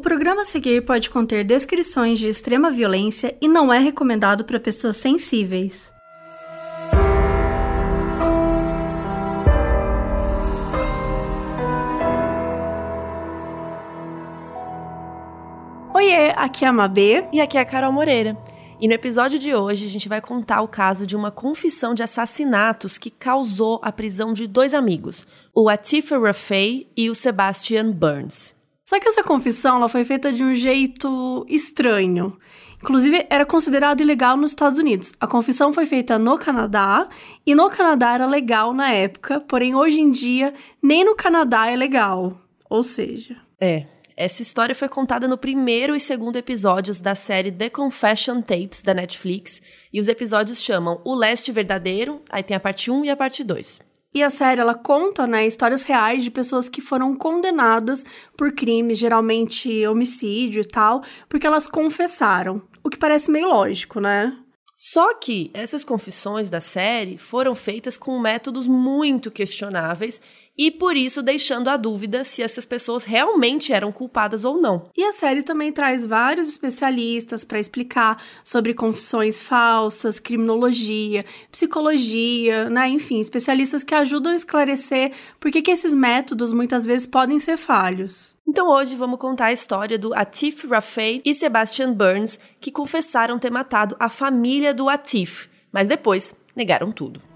O programa a seguir pode conter descrições de extrema violência e não é recomendado para pessoas sensíveis. Oiê, aqui é a Mabê. E aqui é a Carol Moreira. E no episódio de hoje a gente vai contar o caso de uma confissão de assassinatos que causou a prisão de dois amigos, o Atifa Rafay e o Sebastian Burns. Só que essa confissão ela foi feita de um jeito estranho. Inclusive, era considerado ilegal nos Estados Unidos. A confissão foi feita no Canadá, e no Canadá era legal na época, porém hoje em dia nem no Canadá é legal. Ou seja. É, essa história foi contada no primeiro e segundo episódios da série The Confession Tapes da Netflix, e os episódios chamam O Leste Verdadeiro, aí tem a parte 1 e a parte 2. E a série ela conta, né, histórias reais de pessoas que foram condenadas por crimes, geralmente homicídio e tal, porque elas confessaram. O que parece meio lógico, né? Só que essas confissões da série foram feitas com métodos muito questionáveis e por isso deixando a dúvida se essas pessoas realmente eram culpadas ou não. E a série também traz vários especialistas para explicar sobre confissões falsas, criminologia, psicologia, né? Enfim, especialistas que ajudam a esclarecer por que, que esses métodos muitas vezes podem ser falhos. Então hoje vamos contar a história do Atif Rafay e Sebastian Burns, que confessaram ter matado a família do Atif, mas depois negaram tudo.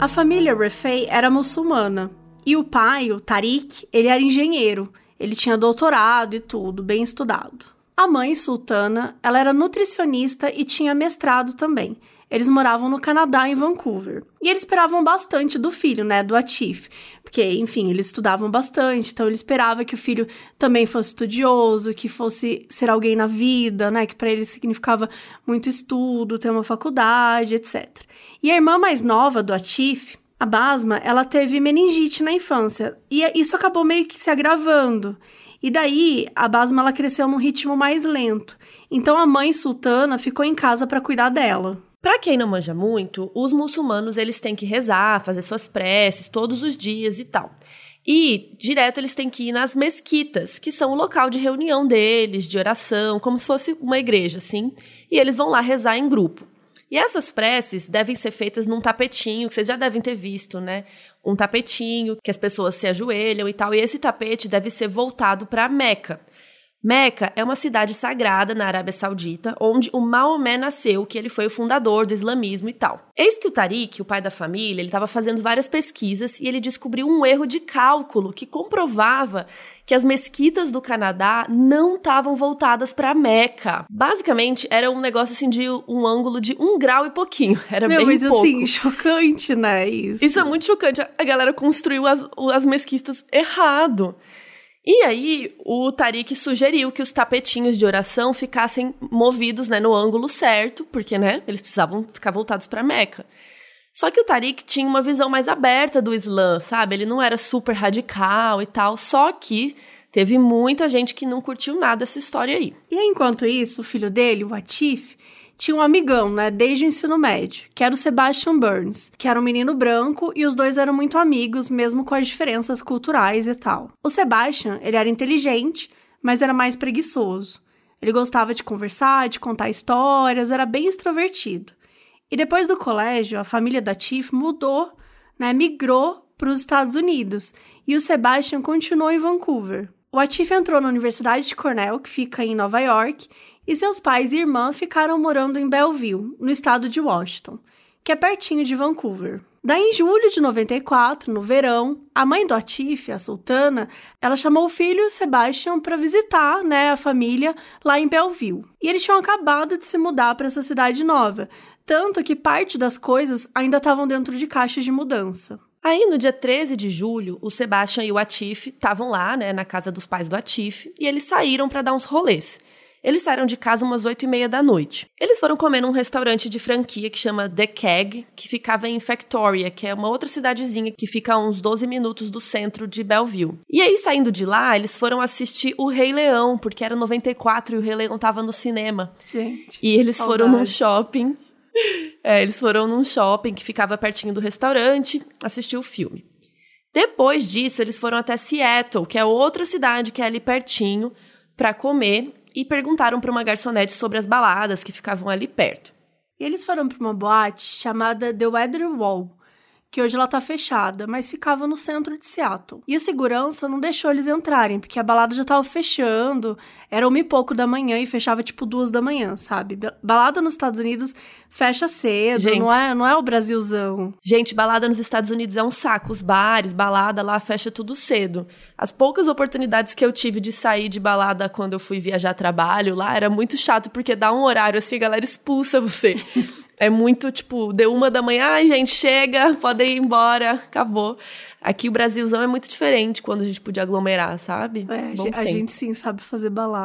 A família Refei era muçulmana e o pai, o Tariq, ele era engenheiro. Ele tinha doutorado e tudo, bem estudado. A mãe, Sultana, ela era nutricionista e tinha mestrado também. Eles moravam no Canadá, em Vancouver. E eles esperavam bastante do filho, né, do Atif. Porque, enfim, eles estudavam bastante, então ele esperava que o filho também fosse estudioso, que fosse ser alguém na vida, né, que para ele significava muito estudo, ter uma faculdade, etc. E a irmã mais nova do Atif, a Basma, ela teve meningite na infância e isso acabou meio que se agravando. E daí a Basma ela cresceu num ritmo mais lento. Então a mãe sultana ficou em casa para cuidar dela. Para quem não manja muito, os muçulmanos eles têm que rezar, fazer suas preces todos os dias e tal. E direto eles têm que ir nas mesquitas, que são o local de reunião deles, de oração, como se fosse uma igreja, assim. E eles vão lá rezar em grupo. E essas preces devem ser feitas num tapetinho, que vocês já devem ter visto, né? Um tapetinho que as pessoas se ajoelham e tal. E esse tapete deve ser voltado para Meca. Meca é uma cidade sagrada na Arábia Saudita, onde o Maomé nasceu, que ele foi o fundador do islamismo e tal. Eis que o Tariq, o pai da família, ele estava fazendo várias pesquisas e ele descobriu um erro de cálculo que comprovava que as mesquitas do Canadá não estavam voltadas para Meca. Basicamente, era um negócio assim de um ângulo de um grau e pouquinho. Era Meu, bem mas pouco. assim, chocante, né? Isso. Isso é muito chocante. A galera construiu as, as mesquitas errado. E aí, o Tariq sugeriu que os tapetinhos de oração ficassem movidos né, no ângulo certo, porque né, eles precisavam ficar voltados para Meca. Só que o Tariq tinha uma visão mais aberta do Islã, sabe? Ele não era super radical e tal. Só que teve muita gente que não curtiu nada essa história aí. E enquanto isso, o filho dele, o Atif, tinha um amigão, né, desde o ensino médio, que era o Sebastian Burns, que era um menino branco e os dois eram muito amigos, mesmo com as diferenças culturais e tal. O Sebastian, ele era inteligente, mas era mais preguiçoso. Ele gostava de conversar, de contar histórias, era bem extrovertido. E depois do colégio, a família da Tiff mudou, né, migrou para os Estados Unidos e o Sebastian continuou em Vancouver. O Atif entrou na Universidade de Cornell, que fica em Nova York, e seus pais e irmã ficaram morando em Belleville, no estado de Washington, que é pertinho de Vancouver. Daí, em julho de 94, no verão, a mãe do Atif, a sultana, ela chamou o filho Sebastian para visitar né, a família lá em Belleville. E eles tinham acabado de se mudar para essa cidade nova, tanto que parte das coisas ainda estavam dentro de caixas de mudança. Aí, no dia 13 de julho, o Sebastian e o Atif estavam lá, né, na casa dos pais do Atif, e eles saíram para dar uns rolês. Eles saíram de casa umas oito e meia da noite. Eles foram comer num restaurante de franquia que chama The Keg, que ficava em Factoria, que é uma outra cidadezinha que fica a uns 12 minutos do centro de Belleville. E aí, saindo de lá, eles foram assistir o Rei Leão, porque era 94 e o Rei Leão tava no cinema. Gente. E eles foram num shopping é, eles foram num shopping que ficava pertinho do restaurante assistir o filme. Depois disso, eles foram até Seattle, que é outra cidade que é ali pertinho, para comer e perguntaram para uma garçonete sobre as baladas que ficavam ali perto. E eles foram para uma boate chamada The Weather Wall, que hoje ela tá fechada, mas ficava no centro de Seattle. E o segurança não deixou eles entrarem, porque a balada já tava fechando, era uma e pouco da manhã e fechava tipo duas da manhã, sabe? Balada nos Estados Unidos fecha cedo, Gente, não é, não é o Brasilzão. Gente, balada nos Estados Unidos é um saco, os bares, balada lá fecha tudo cedo. As poucas oportunidades que eu tive de sair de balada quando eu fui viajar trabalho lá, era muito chato, porque dá um horário assim, a galera expulsa você. É muito, tipo, deu uma da manhã, ai, gente, chega, podem ir embora, acabou. Aqui o Brasilzão é muito diferente quando a gente podia aglomerar, sabe? É, a gente sim sabe fazer balada.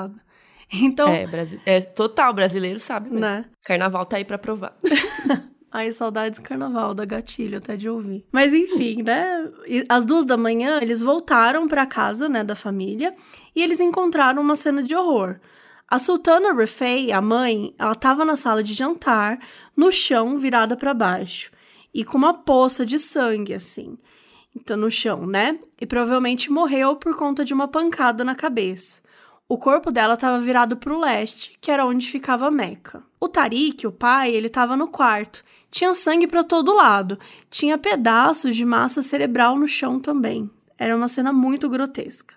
Então. É, Brasi é total, brasileiro sabe mesmo. Né? Carnaval tá aí pra provar. Ai, saudades do carnaval, da gatilho, até de ouvir. Mas enfim, né? Às duas da manhã, eles voltaram para casa, né, da família, e eles encontraram uma cena de horror. A Sultana Rafay, a mãe, ela estava na sala de jantar, no chão, virada para baixo, e com uma poça de sangue, assim. Então, no chão, né? E provavelmente morreu por conta de uma pancada na cabeça. O corpo dela estava virado para o leste, que era onde ficava Meca. O Tariq, o pai, ele estava no quarto. Tinha sangue para todo lado. Tinha pedaços de massa cerebral no chão também. Era uma cena muito grotesca.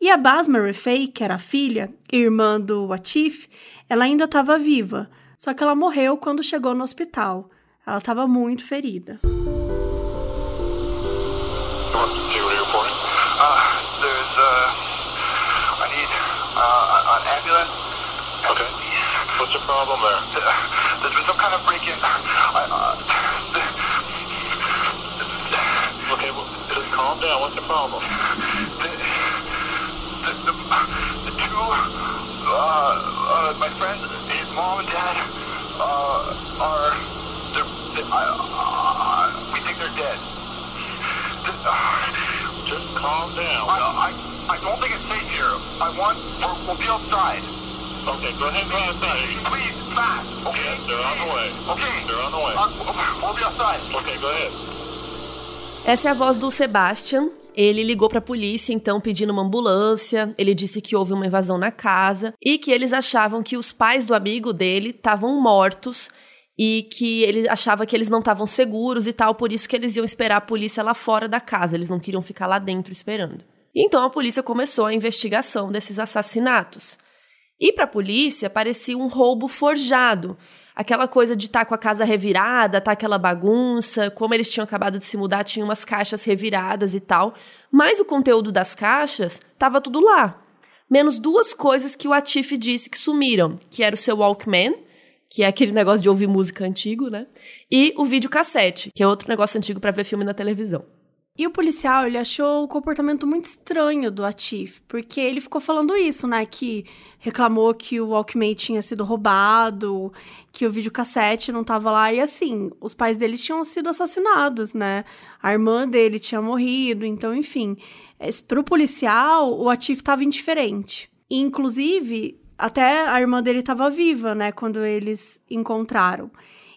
E a Basma Refei, que era a filha, irmã do Watif, ela ainda estava viva, só que ela morreu quando chegou no hospital. Ela estava muito ferida. What's the problem there? There's been some kind of break-in. Okay, well, just calm down. What's the problem? the, the, the two, uh, uh, my friend, his mom and dad, uh, are, they're, they, uh, we think they're dead. Just calm down. I, I, I don't think it's safe here. I want, we'll, we'll be outside. Okay, go ahead and go outside. Please, fast, okay? Yes, they're on the way. Okay. They're on the way. Uh, we'll be outside. Okay, go ahead. Essa é a voz do Sebastian, Ele ligou para a polícia, então, pedindo uma ambulância. Ele disse que houve uma invasão na casa e que eles achavam que os pais do amigo dele estavam mortos e que ele achava que eles não estavam seguros e tal, por isso que eles iam esperar a polícia lá fora da casa. Eles não queriam ficar lá dentro esperando. Então a polícia começou a investigação desses assassinatos. E para a polícia parecia um roubo forjado aquela coisa de estar tá com a casa revirada, tá aquela bagunça, como eles tinham acabado de se mudar, tinha umas caixas reviradas e tal, mas o conteúdo das caixas tava tudo lá. Menos duas coisas que o Atif disse que sumiram, que era o seu Walkman, que é aquele negócio de ouvir música antigo, né? E o videocassete, que é outro negócio antigo para ver filme na televisão. E o policial, ele achou o comportamento muito estranho do Atif, porque ele ficou falando isso, né? Que reclamou que o Walkman tinha sido roubado, que o videocassete não tava lá. E assim, os pais dele tinham sido assassinados, né? A irmã dele tinha morrido, então, enfim. Pro policial, o Atif tava indiferente. E, inclusive, até a irmã dele estava viva, né? Quando eles encontraram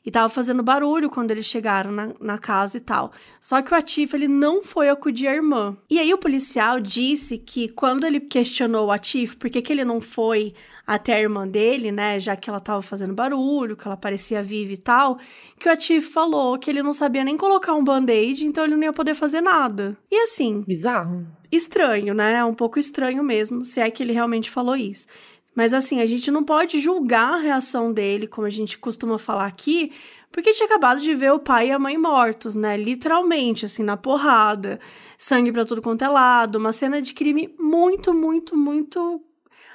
e tava fazendo barulho quando eles chegaram na, na casa e tal. Só que o Atif, ele não foi acudir a irmã. E aí o policial disse que quando ele questionou o Atif por que, que ele não foi até a irmã dele, né, já que ela tava fazendo barulho, que ela parecia viva e tal, que o Atif falou que ele não sabia nem colocar um band-aid, então ele não ia poder fazer nada. E assim... Bizarro. Estranho, né? Um pouco estranho mesmo, se é que ele realmente falou isso. Mas assim, a gente não pode julgar a reação dele, como a gente costuma falar aqui, porque tinha acabado de ver o pai e a mãe mortos, né? Literalmente, assim, na porrada, sangue para tudo quanto é lado, uma cena de crime muito, muito, muito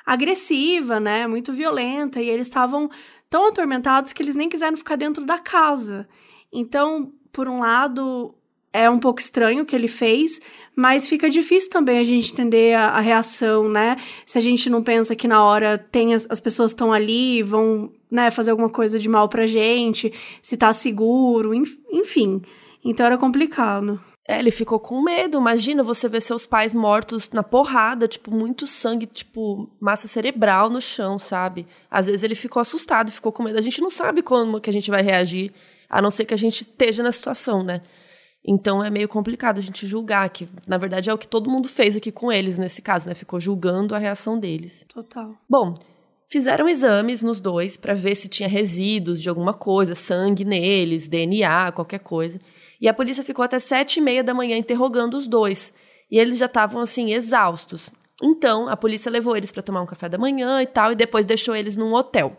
agressiva, né? Muito violenta, e eles estavam tão atormentados que eles nem quiseram ficar dentro da casa. Então, por um lado, é um pouco estranho o que ele fez, mas fica difícil também a gente entender a, a reação, né? Se a gente não pensa que na hora tem as, as pessoas estão ali, vão, né, fazer alguma coisa de mal pra gente, se tá seguro, enfim. Então era complicado. É, ele ficou com medo. Imagina você ver seus pais mortos na porrada, tipo, muito sangue, tipo, massa cerebral no chão, sabe? Às vezes ele ficou assustado, ficou com medo. A gente não sabe como que a gente vai reagir, a não ser que a gente esteja na situação, né? Então é meio complicado a gente julgar, que na verdade é o que todo mundo fez aqui com eles nesse caso, né? Ficou julgando a reação deles. Total. Bom, fizeram exames nos dois para ver se tinha resíduos de alguma coisa, sangue neles, DNA, qualquer coisa. E a polícia ficou até sete e meia da manhã interrogando os dois. E eles já estavam assim exaustos. Então a polícia levou eles para tomar um café da manhã e tal, e depois deixou eles num hotel.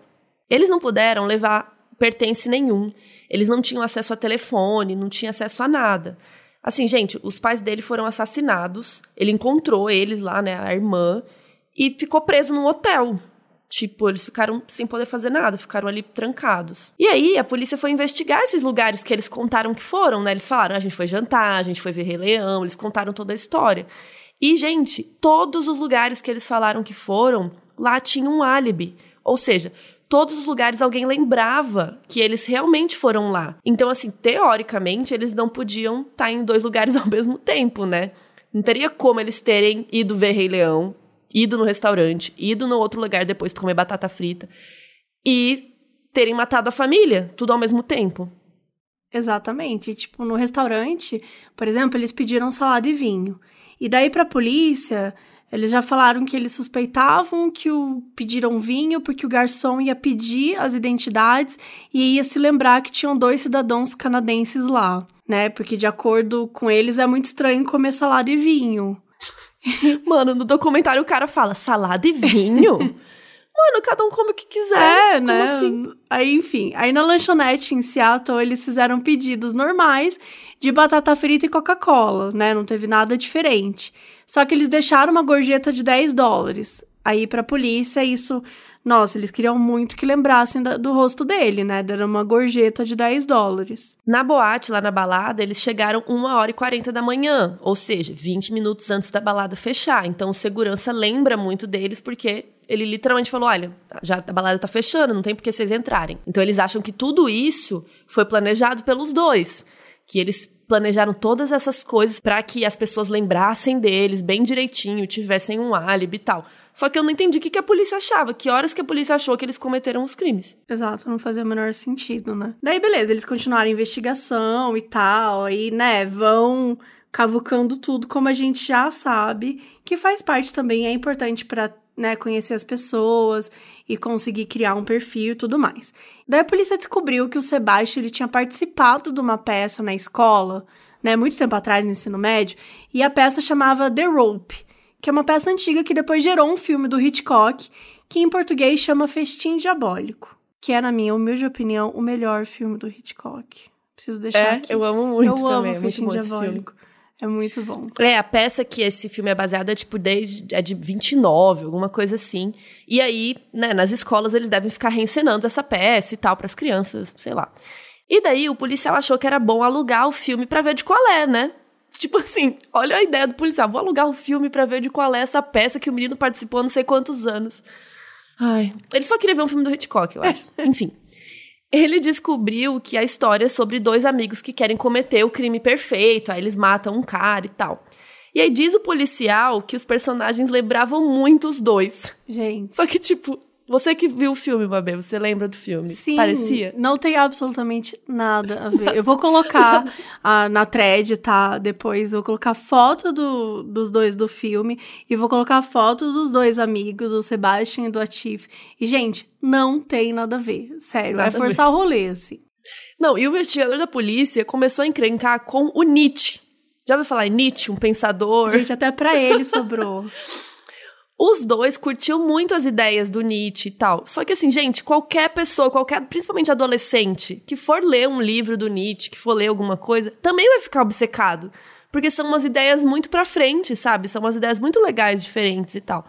Eles não puderam levar pertence nenhum. Eles não tinham acesso a telefone, não tinham acesso a nada. Assim, gente, os pais dele foram assassinados. Ele encontrou eles lá, né, a irmã, e ficou preso num hotel. Tipo, eles ficaram sem poder fazer nada, ficaram ali trancados. E aí, a polícia foi investigar esses lugares que eles contaram que foram, né? Eles falaram, a gente foi jantar, a gente foi ver Rei Leão, eles contaram toda a história. E, gente, todos os lugares que eles falaram que foram, lá tinha um álibi. Ou seja, todos os lugares alguém lembrava que eles realmente foram lá. Então, assim, teoricamente, eles não podiam estar tá em dois lugares ao mesmo tempo, né? Não teria como eles terem ido ver Rei Leão, ido no restaurante, ido no outro lugar depois de comer batata frita e terem matado a família, tudo ao mesmo tempo. Exatamente. Tipo, no restaurante, por exemplo, eles pediram salada e vinho. E daí pra polícia, eles já falaram que eles suspeitavam que o pediram vinho porque o garçom ia pedir as identidades e ia se lembrar que tinham dois cidadãos canadenses lá, né? Porque de acordo com eles é muito estranho comer salada e vinho. Mano, no documentário o cara fala salada e vinho. Mano, cada um come o que quiser. É, né? Assim? Aí, enfim, aí na lanchonete em Seattle eles fizeram pedidos normais de batata frita e Coca-Cola, né? Não teve nada diferente. Só que eles deixaram uma gorjeta de 10 dólares. Aí pra polícia isso nossa, eles queriam muito que lembrassem da, do rosto dele, né? Era uma gorjeta de 10 dólares. Na boate, lá na balada, eles chegaram 1 hora e 40 da manhã, ou seja, 20 minutos antes da balada fechar. Então, o segurança lembra muito deles porque ele literalmente falou: olha, já a balada tá fechando, não tem por que vocês entrarem. Então, eles acham que tudo isso foi planejado pelos dois. Que eles planejaram todas essas coisas para que as pessoas lembrassem deles bem direitinho, tivessem um álibi e tal. Só que eu não entendi o que, que a polícia achava. Que horas que a polícia achou que eles cometeram os crimes. Exato, não fazia o menor sentido, né? Daí, beleza, eles continuaram a investigação e tal, aí, né, vão cavucando tudo, como a gente já sabe, que faz parte também, é importante para né, conhecer as pessoas e conseguir criar um perfil e tudo mais. Daí a polícia descobriu que o Sebastião ele tinha participado de uma peça na escola, né, muito tempo atrás no ensino médio, e a peça chamava The Rope, que é uma peça antiga que depois gerou um filme do Hitchcock, que em português chama Festim Diabólico, que é, na minha humilde opinião, o melhor filme do Hitchcock. Preciso deixar é, aqui. eu amo muito eu também. amo é Festim muito Diabólico. É muito bom. É, a peça que esse filme é baseado é tipo desde é de 29, alguma coisa assim. E aí, né, nas escolas eles devem ficar reencenando essa peça e tal para as crianças, sei lá. E daí o policial achou que era bom alugar o filme para ver de qual é, né? Tipo assim, olha a ideia do policial. Vou alugar um filme para ver de qual é essa peça que o menino participou há não sei quantos anos. Ai. Ele só queria ver um filme do Hitchcock, eu acho. Enfim. Ele descobriu que a história é sobre dois amigos que querem cometer o crime perfeito. Aí eles matam um cara e tal. E aí diz o policial que os personagens lembravam muito os dois. Gente. Só que, tipo, você que viu o filme, Babê, você lembra do filme? Sim. Parecia? Não tem absolutamente nada a ver. Eu vou colocar a, na thread, tá? Depois eu vou colocar foto do, dos dois do filme e vou colocar foto dos dois amigos, do Sebastian e do Atif. E, gente, não tem nada a ver. Sério, Nada é forçar o rolê, assim. Não, e o investigador da polícia começou a encrencar com o Nietzsche. Já ouviu falar em Nietzsche, um pensador? Gente, até pra ele sobrou. Os dois curtiam muito as ideias do Nietzsche e tal. Só que assim, gente, qualquer pessoa, qualquer, principalmente adolescente, que for ler um livro do Nietzsche, que for ler alguma coisa, também vai ficar obcecado. Porque são umas ideias muito pra frente, sabe? São umas ideias muito legais, diferentes e tal.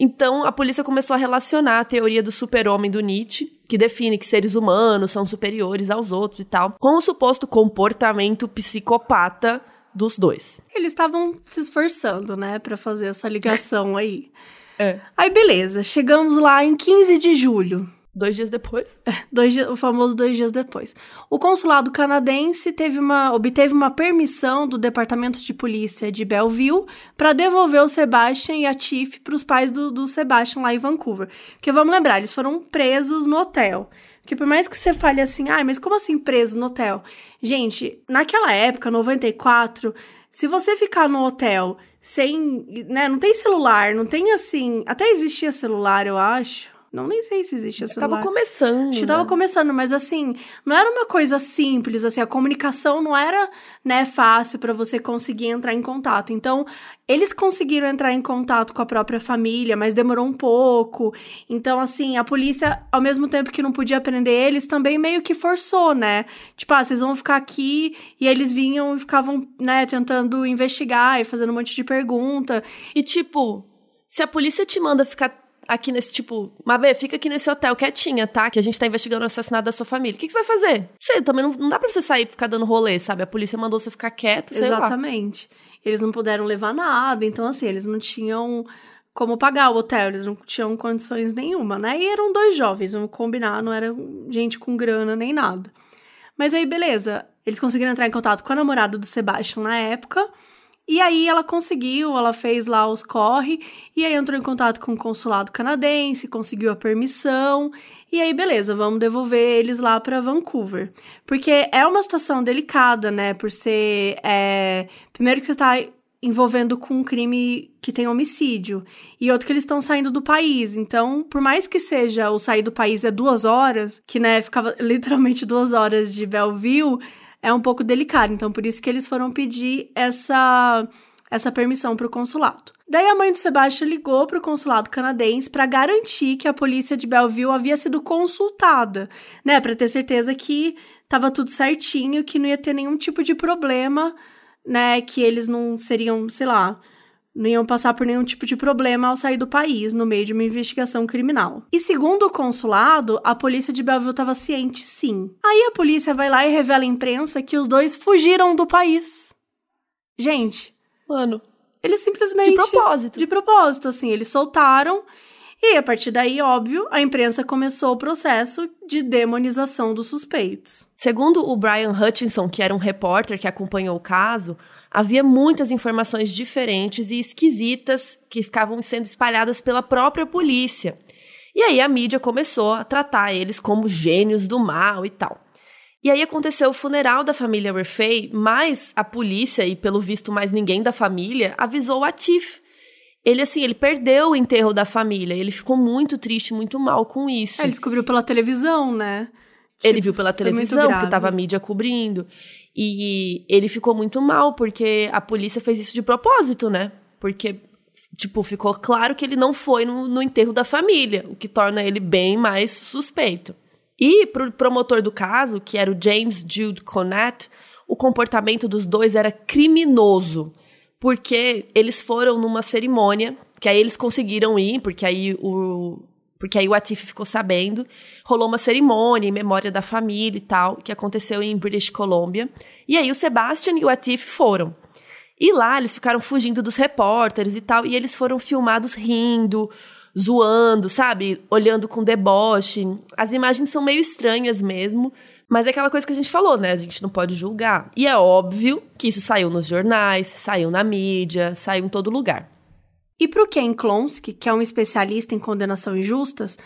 Então, a polícia começou a relacionar a teoria do super-homem do Nietzsche, que define que seres humanos são superiores aos outros e tal, com o suposto comportamento psicopata dos dois. Eles estavam se esforçando, né, pra fazer essa ligação aí. É. Aí, beleza. Chegamos lá em 15 de julho. Dois dias depois. É, dois, o famoso dois dias depois. O consulado canadense teve uma, obteve uma permissão do Departamento de Polícia de Belleville para devolver o Sebastian e a Tiff para os pais do, do Sebastian lá em Vancouver. Porque vamos lembrar, eles foram presos no hotel. Porque por mais que você fale assim, ah, mas como assim preso no hotel? Gente, naquela época, 94, se você ficar no hotel sem, né, não tem celular, não tem assim, até existia celular, eu acho. Não nem sei se existe essa. Tava começando. Acho que tava né? começando, mas assim, não era uma coisa simples, assim, a comunicação não era, né, fácil para você conseguir entrar em contato. Então, eles conseguiram entrar em contato com a própria família, mas demorou um pouco. Então, assim, a polícia, ao mesmo tempo que não podia prender eles, também meio que forçou, né? Tipo, ah, vocês vão ficar aqui e eles vinham e ficavam, né, tentando investigar e fazendo um monte de pergunta. E tipo, se a polícia te manda ficar aqui nesse, tipo, Mabê, fica aqui nesse hotel quietinha, tá? Que a gente tá investigando o assassinato da sua família. O que, que você vai fazer? Não sei, também não, não dá pra você sair e ficar dando rolê, sabe? A polícia mandou você ficar quieta, sei Exatamente. Lá. Eles não puderam levar nada, então assim, eles não tinham como pagar o hotel, eles não tinham condições nenhuma, né? E eram dois jovens, vamos combinar, não era gente com grana nem nada. Mas aí, beleza, eles conseguiram entrar em contato com a namorada do Sebastian na época, e aí ela conseguiu, ela fez lá os corre, e aí entrou em contato com o consulado canadense, conseguiu a permissão, e aí beleza, vamos devolver eles lá para Vancouver. Porque é uma situação delicada, né? Por ser. É... Primeiro que você tá envolvendo com um crime que tem homicídio. E outro que eles estão saindo do país. Então, por mais que seja o sair do país é duas horas, que né, ficava literalmente duas horas de Belleville é um pouco delicado. Então, por isso que eles foram pedir essa, essa permissão para o consulado. Daí a mãe de Sebastian ligou para o consulado canadense para garantir que a polícia de Belleville havia sido consultada, né, para ter certeza que estava tudo certinho, que não ia ter nenhum tipo de problema, né, que eles não seriam, sei lá, não iam passar por nenhum tipo de problema ao sair do país no meio de uma investigação criminal. E segundo o consulado, a polícia de Belleville estava ciente, sim. Aí a polícia vai lá e revela à imprensa que os dois fugiram do país. Gente, mano, eles simplesmente de propósito, de propósito, assim, eles soltaram e a partir daí, óbvio, a imprensa começou o processo de demonização dos suspeitos. Segundo o Brian Hutchinson, que era um repórter que acompanhou o caso, havia muitas informações diferentes e esquisitas que ficavam sendo espalhadas pela própria polícia. E aí a mídia começou a tratar eles como gênios do mal e tal. E aí aconteceu o funeral da família Refay, mas a polícia, e pelo visto mais ninguém da família, avisou o Atif, ele, assim, ele perdeu o enterro da família. Ele ficou muito triste, muito mal com isso. É, ele descobriu pela televisão, né? Ele tipo, viu pela televisão, porque tava a mídia cobrindo. E ele ficou muito mal, porque a polícia fez isso de propósito, né? Porque, tipo, ficou claro que ele não foi no, no enterro da família, o que torna ele bem mais suspeito. E pro promotor do caso, que era o James Jude Conant, o comportamento dos dois era criminoso porque eles foram numa cerimônia, que aí eles conseguiram ir, porque aí o porque aí o Atif ficou sabendo, rolou uma cerimônia em memória da família e tal, que aconteceu em British Columbia. E aí o Sebastian e o Atif foram. E lá eles ficaram fugindo dos repórteres e tal, e eles foram filmados rindo, zoando, sabe? Olhando com deboche. As imagens são meio estranhas mesmo, mas é aquela coisa que a gente falou, né? A gente não pode julgar. E é óbvio que isso saiu nos jornais, saiu na mídia, saiu em todo lugar. E para o Ken Klonsky, que é um especialista em condenação injustas,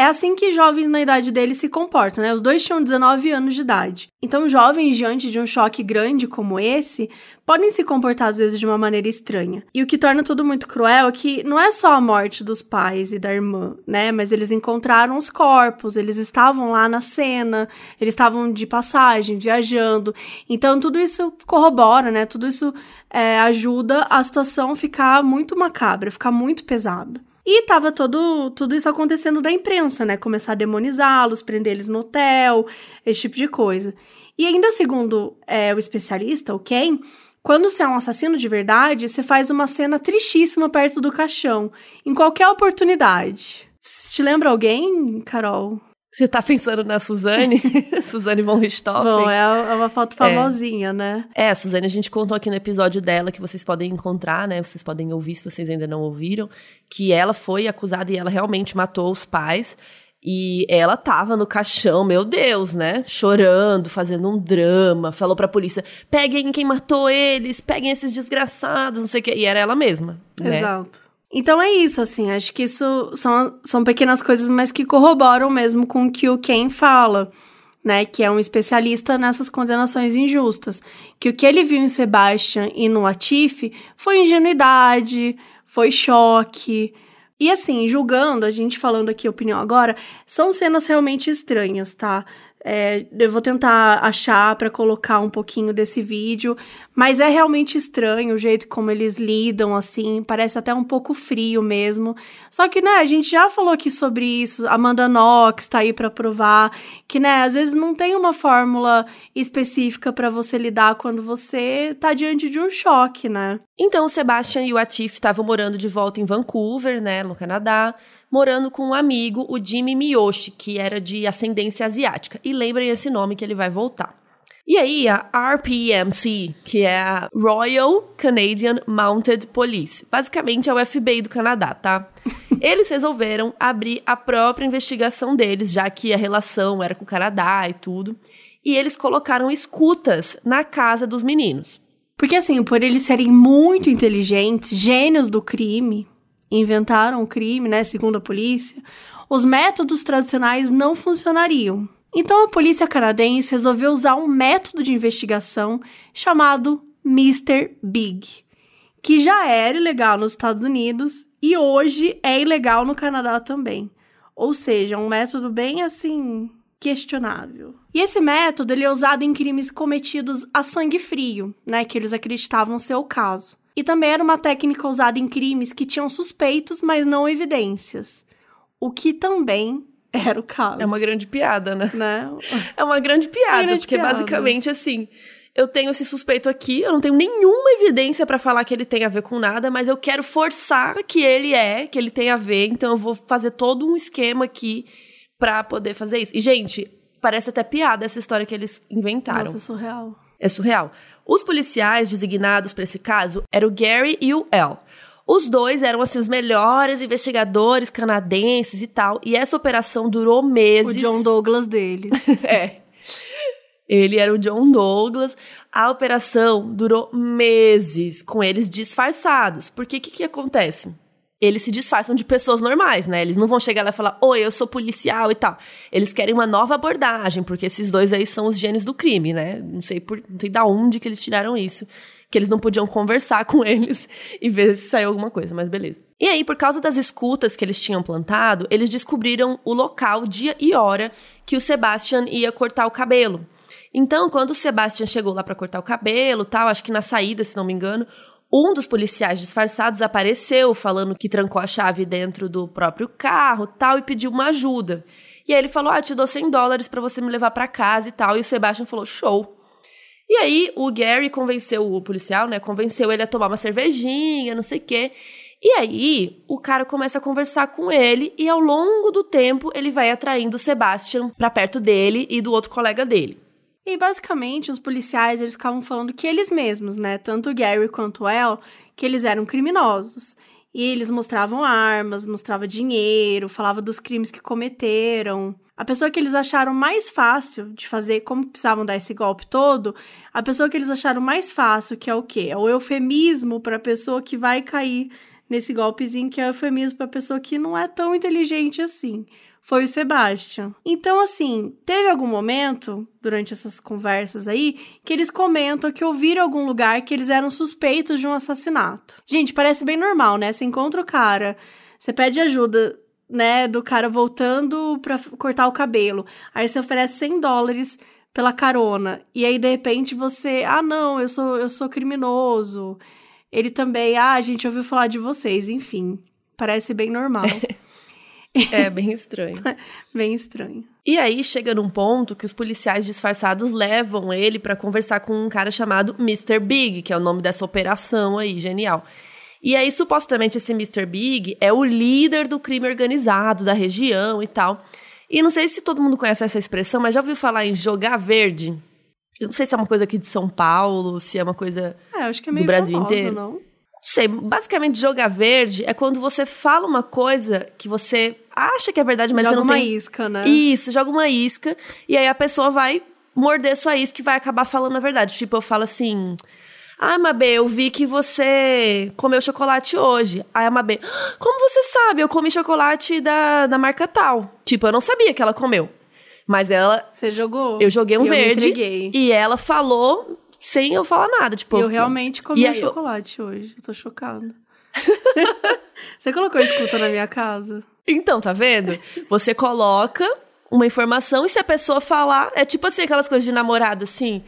é assim que jovens na idade dele se comportam, né? Os dois tinham 19 anos de idade. Então, jovens diante de um choque grande como esse podem se comportar às vezes de uma maneira estranha. E o que torna tudo muito cruel é que não é só a morte dos pais e da irmã, né? Mas eles encontraram os corpos, eles estavam lá na cena, eles estavam de passagem, viajando. Então, tudo isso corrobora, né? Tudo isso é, ajuda a situação ficar muito macabra, ficar muito pesada. E tava todo, tudo isso acontecendo da imprensa, né? Começar a demonizá-los, prender eles no hotel, esse tipo de coisa. E ainda segundo é, o especialista, o Ken, quando você é um assassino de verdade, você faz uma cena tristíssima perto do caixão, em qualquer oportunidade. Te lembra alguém, Carol? Você tá pensando na Suzane? Suzane von Richthofen? Bom, é, é uma foto famosinha, é. né? É, a Suzane a gente contou aqui no episódio dela, que vocês podem encontrar, né? Vocês podem ouvir se vocês ainda não ouviram, que ela foi acusada e ela realmente matou os pais. E ela tava no caixão, meu Deus, né? Chorando, fazendo um drama. Falou pra polícia: peguem quem matou eles, peguem esses desgraçados, não sei o quê. E era ela mesma. Né? Exato. Então é isso, assim, acho que isso são, são pequenas coisas, mas que corroboram mesmo com o que o Ken fala, né? Que é um especialista nessas condenações injustas. Que o que ele viu em Sebastian e no Atif foi ingenuidade, foi choque e assim, julgando, a gente falando aqui opinião agora, são cenas realmente estranhas, tá? É, eu vou tentar achar para colocar um pouquinho desse vídeo, mas é realmente estranho o jeito como eles lidam, assim, parece até um pouco frio mesmo. Só que, né, a gente já falou aqui sobre isso, Amanda Knox tá aí para provar que, né, às vezes não tem uma fórmula específica para você lidar quando você tá diante de um choque, né? Então, o Sebastian e o Atif estavam morando de volta em Vancouver, né, no Canadá morando com um amigo, o Jimmy Miyoshi, que era de ascendência asiática. E lembrem esse nome que ele vai voltar. E aí, a RPMC, que é a Royal Canadian Mounted Police, basicamente é o FBI do Canadá, tá? Eles resolveram abrir a própria investigação deles, já que a relação era com o Canadá e tudo. E eles colocaram escutas na casa dos meninos. Porque, assim, por eles serem muito inteligentes, gênios do crime, inventaram o crime, né, segundo a polícia, os métodos tradicionais não funcionariam. Então a polícia canadense resolveu usar um método de investigação chamado Mr. Big, que já era ilegal nos Estados Unidos e hoje é ilegal no Canadá também. Ou seja, um método bem assim questionável. E esse método ele é usado em crimes cometidos a sangue frio, né, que eles acreditavam ser o caso. E também era uma técnica usada em crimes que tinham suspeitos, mas não evidências. O que também era o caso. É uma grande piada, né? né? É uma grande piada, grande porque piada. basicamente assim, eu tenho esse suspeito aqui, eu não tenho nenhuma evidência para falar que ele tem a ver com nada, mas eu quero forçar que ele é, que ele tem a ver, então eu vou fazer todo um esquema aqui para poder fazer isso. E gente, parece até piada essa história que eles inventaram. Nossa, é surreal. É surreal. Os policiais designados para esse caso eram o Gary e o El. Os dois eram, assim, os melhores investigadores canadenses e tal. E essa operação durou meses. O John Douglas deles. é. Ele era o John Douglas. A operação durou meses com eles disfarçados. Porque o que, que acontece? Eles se disfarçam de pessoas normais, né? Eles não vão chegar lá e falar, oi, eu sou policial e tal. Eles querem uma nova abordagem, porque esses dois aí são os gênios do crime, né? Não sei por, não sei da onde que eles tiraram isso. Que eles não podiam conversar com eles e ver se saiu alguma coisa, mas beleza. E aí, por causa das escutas que eles tinham plantado, eles descobriram o local, dia e hora que o Sebastian ia cortar o cabelo. Então, quando o Sebastian chegou lá para cortar o cabelo, tal, acho que na saída, se não me engano, um dos policiais disfarçados apareceu falando que trancou a chave dentro do próprio carro, tal, e pediu uma ajuda. E aí ele falou: "Ah, te dou 100 dólares para você me levar para casa e tal". E o Sebastian falou: "Show". E aí o Gary convenceu o policial, né? Convenceu ele a tomar uma cervejinha, não sei o quê. E aí, o cara começa a conversar com ele e ao longo do tempo ele vai atraindo o Sebastian para perto dele e do outro colega dele. E basicamente os policiais eles ficavam falando que eles mesmos, né, tanto Gary quanto El, que eles eram criminosos. E eles mostravam armas, mostrava dinheiro, falava dos crimes que cometeram. A pessoa que eles acharam mais fácil de fazer, como precisavam dar esse golpe todo, a pessoa que eles acharam mais fácil, que é o quê? É o eufemismo para a pessoa que vai cair nesse golpezinho, que é o eufemismo para a pessoa que não é tão inteligente assim foi o Sebastian. Então, assim, teve algum momento durante essas conversas aí que eles comentam que ouviram algum lugar que eles eram suspeitos de um assassinato. Gente, parece bem normal, né? Você encontra o cara, você pede ajuda, né, do cara voltando pra cortar o cabelo. Aí você oferece 100 dólares pela carona. E aí, de repente, você, ah, não, eu sou, eu sou criminoso. Ele também, ah, a gente ouviu falar de vocês, enfim. Parece bem normal. É bem estranho. bem estranho. E aí chega num ponto que os policiais disfarçados levam ele para conversar com um cara chamado Mr. Big, que é o nome dessa operação aí, genial. E aí, supostamente, esse Mr. Big é o líder do crime organizado da região e tal. E não sei se todo mundo conhece essa expressão, mas já ouviu falar em jogar verde? Eu não sei se é uma coisa aqui de São Paulo, se é uma coisa é, acho que é meio do Brasil famosa, inteiro. Não? Sei, basicamente jogar verde é quando você fala uma coisa que você acha que é verdade, mas joga você não uma tem... isca, né? Isso, joga uma isca, e aí a pessoa vai morder sua isca e vai acabar falando a verdade. Tipo, eu falo assim... Ah, Mabê, eu vi que você comeu chocolate hoje. Aí a Mabê, "Ah, como você sabe? Eu comi chocolate da, da marca tal. Tipo, eu não sabia que ela comeu. Mas ela, Você jogou? eu joguei um eu verde e ela falou sem eu falar nada. Tipo, Eu realmente comi E aí eu- chocolate hoje. Eu tô chocada. Você colocou escuta na minha casa? Então, tá vendo? Você coloca uma informação e se a pessoa falar, é tipo assim, aquelas coisas de namorado, assim.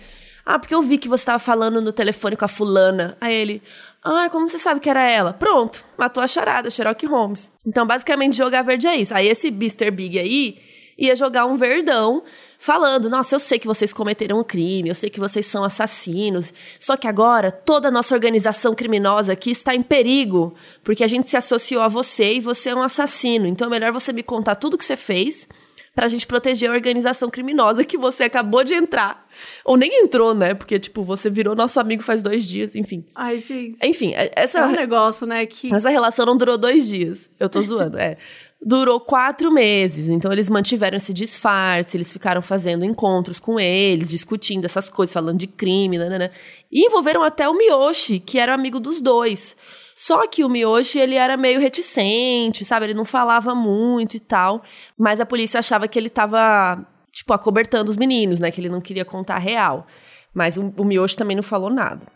Ah, porque eu vi que você tava falando no telefone com a fulana. Aí ele, ah, como você sabe que era ela? Pronto, matou a charada, Sherlock Holmes. Então, basicamente, jogar verde é isso. Aí esse Mr. Big aí ia jogar um verdão falando, nossa, eu sei que vocês cometeram um crime, eu sei que vocês são assassinos, só que agora toda a nossa organização criminosa aqui está em perigo, porque a gente se associou a você e você é um assassino. Então é melhor você me contar tudo que você fez pra gente proteger a organização criminosa que você acabou de entrar. Ou nem entrou, né? Porque, tipo, você virou nosso amigo faz dois dias, enfim. Ai, gente. Enfim, é- essa, É um negócio, né, que... essa relação não durou dois dias. Eu tô zoando, é. Durou quatro meses. Então, eles mantiveram esse disfarce, eles ficaram fazendo encontros com eles, discutindo essas coisas, falando de crime, né? E envolveram até o Miyoshi, que era amigo dos dois. Só que o Miyoshi, ele era meio reticente, sabe? Ele não falava muito e tal. Mas a polícia achava que ele tava, tipo, acobertando os meninos, né? Que ele não queria contar a real. Mas o, o Miyoshi também não falou nada.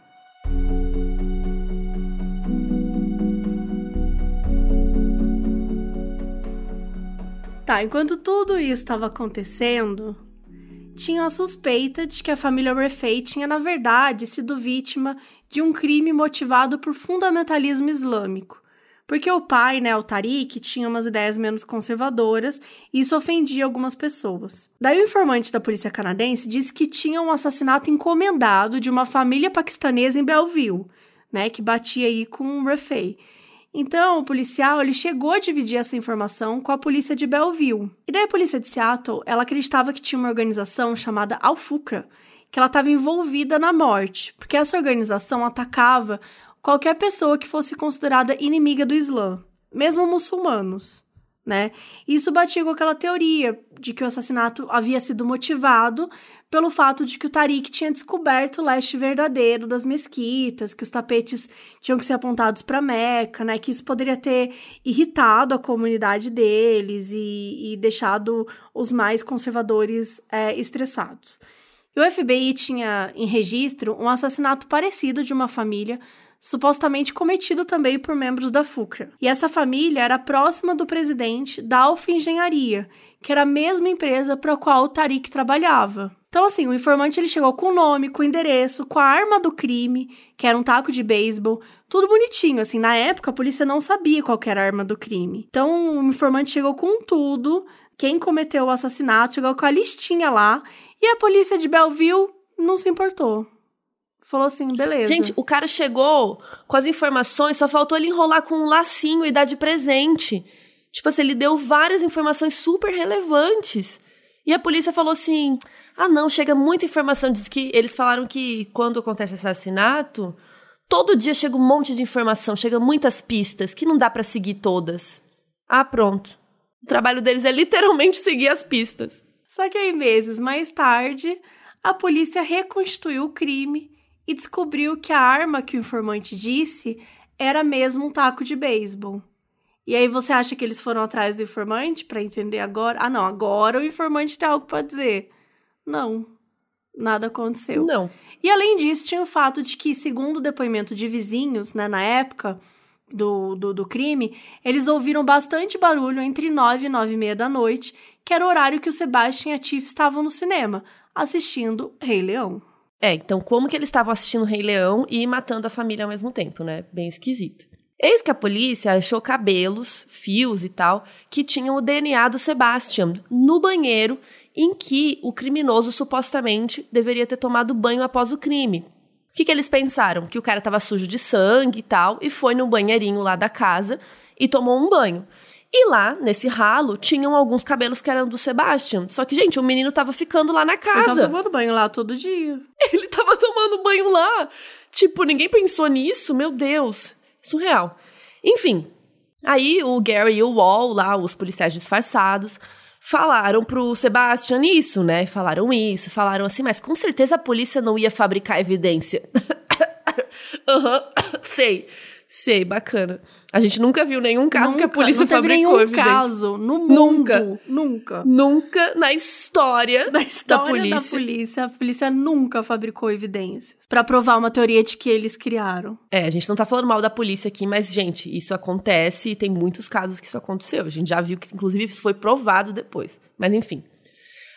Tá, enquanto tudo isso estava acontecendo, tinha a suspeita de que a família Refei tinha, na verdade, sido vítima de um crime motivado por fundamentalismo islâmico. Porque o pai, né, o Tariq, tinha umas ideias menos conservadoras e isso ofendia algumas pessoas. Daí o informante da polícia canadense disse que tinha um assassinato encomendado de uma família paquistanesa em Belleville, né, que batia aí com o Refei. Então, o policial ele chegou a dividir essa informação com a polícia de Belleville. E daí a polícia de Seattle, ela acreditava que tinha uma organização chamada Al-Fuqra, que ela estava envolvida na morte, porque essa organização atacava qualquer pessoa que fosse considerada inimiga do Islã, mesmo muçulmanos, né? Isso batia com aquela teoria de que o assassinato havia sido motivado pelo fato de que o Tariq tinha descoberto o leste verdadeiro das mesquitas, que os tapetes tinham que ser apontados para Meca, né? Que isso poderia ter irritado a comunidade deles e, e deixado os mais conservadores é, estressados. E o FBI tinha em registro um assassinato parecido de uma família, supostamente cometido também por membros da FUCRA. E essa família era próxima do presidente da Alfa Engenharia, que era a mesma empresa para a qual o Tariq trabalhava. Então, assim, o informante ele chegou com o nome, com o endereço, com a arma do crime, que era um taco de beisebol, tudo bonitinho. Assim, na época a polícia não sabia qual era a arma do crime. Então, o informante chegou com tudo, quem cometeu o assassinato, chegou com a listinha lá, e a polícia de Belleville não se importou. Falou assim, beleza. Gente, o cara chegou com as informações, só faltou ele enrolar com um lacinho e dar de presente. Tipo assim, ele deu várias informações super relevantes. E a polícia falou assim: ah, não, chega muita informação. Diz que eles falaram que quando acontece assassinato, todo dia chega um monte de informação, chega muitas pistas, que não dá pra seguir todas. Ah, pronto. O trabalho deles é literalmente seguir as pistas. Só que aí, meses mais tarde, a polícia reconstituiu o crime e descobriu que a arma que o informante disse era mesmo um taco de beisebol. E aí você acha que eles foram atrás do informante para entender agora? Ah, não, agora o informante tem algo para dizer. Não, nada aconteceu. Não. E além disso, tinha o fato de que, segundo o depoimento de vizinhos, né, na época do, do, do crime, eles ouviram bastante barulho entre nove e nove e meia da noite, que era o horário que o Sebastian e a Tiff estavam no cinema, assistindo Rei Leão. É, então como que eles estavam assistindo Rei Leão e matando a família ao mesmo tempo, né? Bem esquisito. Eis que a polícia achou cabelos, fios e tal, que tinham o DNA do Sebastian no banheiro em que o criminoso supostamente deveria ter tomado banho após o crime. O que, que eles pensaram? Que o cara estava sujo de sangue e tal, e foi no banheirinho lá da casa e tomou um banho. E lá, nesse ralo, tinham alguns cabelos que eram do Sebastian. Só que, gente, o menino tava ficando lá na Ele tava casa. tomando banho lá todo dia. Ele tava tomando banho lá. Tipo, ninguém pensou nisso? Meu Deus. Surreal. Enfim. Aí o Gary e o Wall, lá, os policiais disfarçados, falaram pro Sebastian isso, né? Falaram isso, falaram assim, mas com certeza a polícia não ia fabricar evidência. Aham, uhum, sei. Sei, bacana. A gente nunca viu nenhum caso nunca, que a polícia não teve fabricou nenhum evidência. caso no mundo. Nunca. Nunca. Nunca na história, Da história da polícia. da polícia, a polícia nunca fabricou evidências pra provar uma teoria de que eles criaram. É, a gente não tá falando mal da polícia aqui, mas, gente, isso acontece e tem muitos casos que isso aconteceu. A gente já viu que, inclusive, isso foi provado depois. Mas, enfim.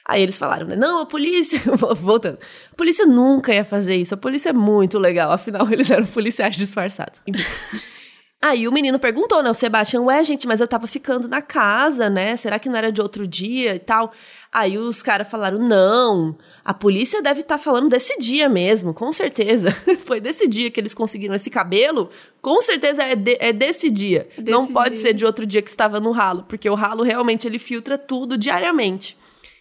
Aí eles falaram, né? Não, a polícia. Voltando. A polícia nunca ia fazer isso. A polícia é muito legal. Afinal, eles eram policiais disfarçados. Enfim. Aí o menino perguntou, né? O Sebastião, ué, gente, mas eu tava ficando na casa, né? Será que não era de outro dia e tal? Aí os caras falaram, não, a polícia deve estar falando desse dia mesmo, com certeza. Foi desse dia que eles conseguiram esse cabelo, com certeza é, de- é desse dia. Desse não pode dia. ser de outro dia que estava no ralo, porque o ralo realmente ele filtra tudo diariamente.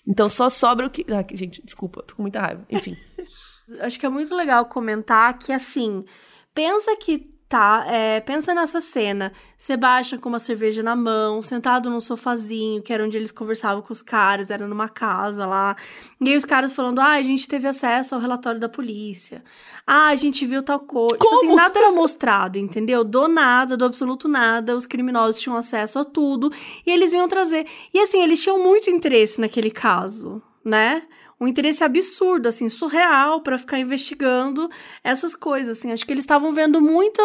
Então só sobra o que. Ah, gente, desculpa, tô com muita raiva. Enfim. Acho que é muito legal comentar que, assim, pensa que tá, é, pensa nessa cena, Sebastian com uma cerveja na mão, sentado num sofazinho, que era onde eles conversavam com os caras, era numa casa lá, e aí os caras falando, ah, a gente teve acesso ao relatório da polícia, ah, a gente viu tal coisa, tipo assim, nada era mostrado, entendeu? Do nada, do absoluto nada, os criminosos tinham acesso a tudo, e eles vinham trazer, e assim, eles tinham muito interesse naquele caso, né? Um interesse absurdo, assim, surreal pra ficar investigando essas coisas, assim. Acho que eles estavam vendo muita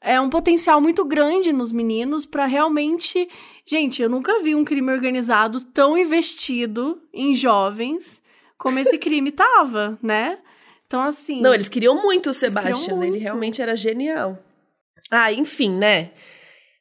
é um potencial muito grande nos meninos pra realmente, gente, eu nunca vi um crime organizado tão investido em jovens como esse crime tava, né? Então assim, Não, eles queriam muito o né? ele muito. realmente era genial. Ah, enfim, né?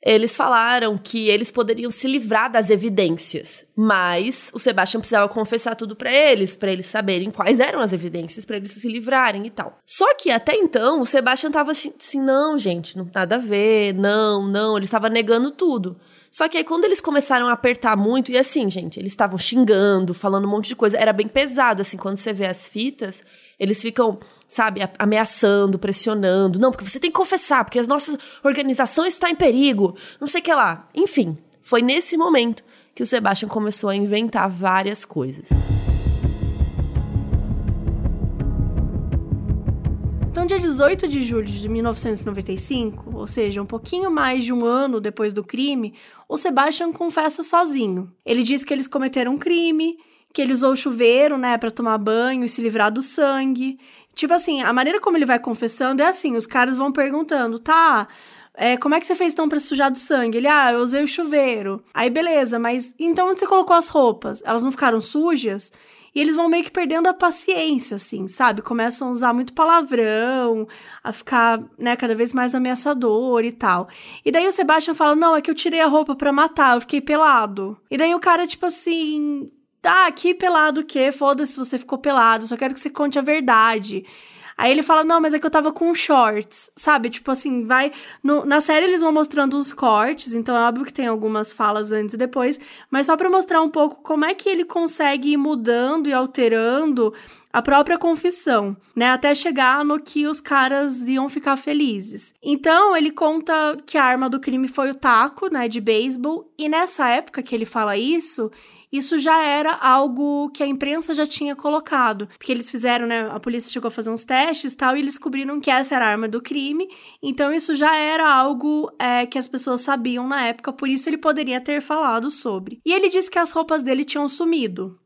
Eles falaram que eles poderiam se livrar das evidências, mas o Sebastian precisava confessar tudo pra eles, pra eles saberem quais eram as evidências, pra eles se livrarem e tal. Só que até então o Sebastian tava assim, assim, não, gente, não nada a ver, não, não, ele estava negando tudo. Só que aí quando eles começaram a apertar muito, e assim, gente, eles estavam xingando, falando um monte de coisa, era bem pesado, assim, quando você vê as fitas, eles ficam, sabe, ameaçando, pressionando. Não, porque você tem que confessar, porque a nossa organização está em perigo. Não sei o que lá. Enfim, foi nesse momento que o Sebastian começou a inventar várias coisas. Então, dia 18 de julho de 1995, ou seja, um pouquinho mais de um ano depois do crime, o Sebastian confessa sozinho. Ele diz que eles cometeram um crime, que ele usou o chuveiro, né, pra tomar banho e se livrar do sangue. Tipo assim, a maneira como ele vai confessando é assim: os caras vão perguntando, tá. é, como é que você fez então pra sujar do sangue? Ele, ah, eu usei o chuveiro. Aí, beleza, mas então onde você colocou as roupas? Elas não ficaram sujas? E eles vão meio que perdendo a paciência, assim, sabe? Começam a usar muito palavrão, a ficar, né, cada vez mais ameaçador e tal. E daí o Sebastian fala: Não, é que eu tirei a roupa pra matar, eu fiquei pelado. E daí o cara, tipo assim. Tá, que pelado o quê? Foda-se se você ficou pelado, só quero que você conte a verdade. Aí ele fala, não, mas é que eu tava com shorts, sabe? Tipo assim, vai. no- na série eles vão mostrando uns cortes, então é óbvio que tem algumas falas antes e depois, mas só pra mostrar um pouco como é que ele consegue ir mudando e alterando a própria confissão, né? Até chegar no que os caras iam ficar felizes. Então ele conta que a arma do crime foi o taco, né, de beisebol, e nessa época que ele fala isso, isso já era algo que a imprensa já tinha colocado. Porque eles fizeram, né? A polícia chegou a fazer uns testes tal, e eles descobriram que essa era a arma do crime. Então, isso já era algo é, que as pessoas sabiam na época, por isso ele poderia ter falado sobre. E ele disse que as roupas dele tinham sumido.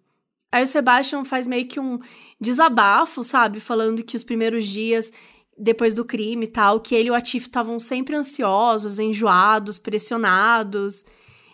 Aí o Sebastian faz meio que um desabafo, sabe? Falando que os primeiros dias depois do crime e tal, que ele e o Atif estavam sempre ansiosos, enjoados, pressionados.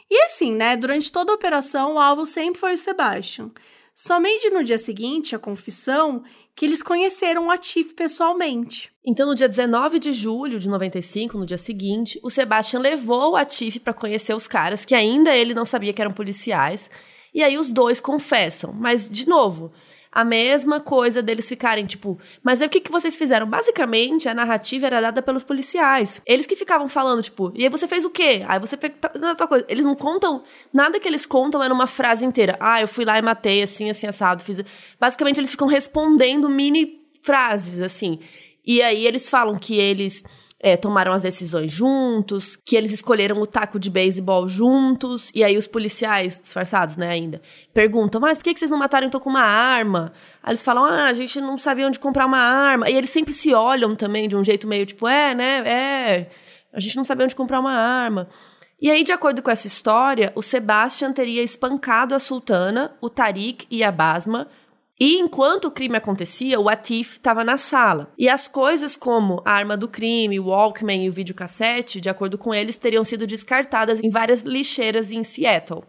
E assim, né, durante toda a operação, o alvo sempre foi o Sebastian. Somente no dia seguinte, a confissão, que eles conheceram o Atif pessoalmente. Então, no dia 19 de julho de 95, no dia seguinte, o Sebastian levou o Atif para conhecer os caras, que ainda ele não sabia que eram policiais. E aí os dois confessam. Mas, de novo, a mesma coisa deles ficarem, tipo, mas aí o que, que vocês fizeram? Basicamente, a narrativa era dada pelos policiais. Eles que ficavam falando, tipo, e aí você fez o quê? Aí você fez tá- tua coisa. Eles não contam, nada que eles contam é numa frase inteira. Ah, eu fui lá e matei, assim, assim, assado, fiz. Basicamente, eles ficam respondendo mini frases, assim. E aí eles falam que eles é, tomaram as decisões juntos, que eles escolheram o taco de beisebol juntos, e aí os policiais, disfarçados, né, ainda, perguntam, mas por que vocês não mataram então com uma arma? Aí eles falam, ah, a gente não sabia onde comprar uma arma, e eles sempre se olham também de um jeito meio tipo, é, né, é, a gente não sabia onde comprar uma arma. E aí, de acordo com essa história, o Sebastian teria espancado a sultana, o Tariq e a Basma, e enquanto o crime acontecia, o Atif estava na sala. E as coisas como a arma do crime, o Walkman e o videocassete, de acordo com eles, teriam sido descartadas em várias lixeiras em Seattle.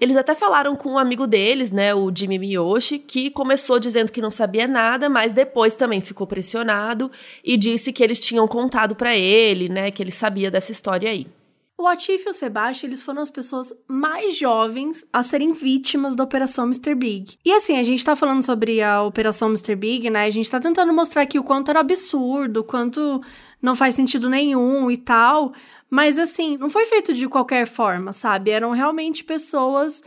Eles até falaram com um amigo deles, né, o Jimmy Miyoshi, que começou dizendo que não sabia nada, mas depois também ficou pressionado e disse que eles tinham contado para ele, né, que ele sabia dessa história aí. O Atif e o Sebastian, eles foram as pessoas mais jovens a serem vítimas da Operação Mr. Big. E assim, a gente tá falando sobre a Operação Mr. Big, né? A gente tá tentando mostrar aqui o quanto era absurdo, o quanto não faz sentido nenhum e tal. Mas assim, não foi feito de qualquer forma, sabe? Eram realmente pessoas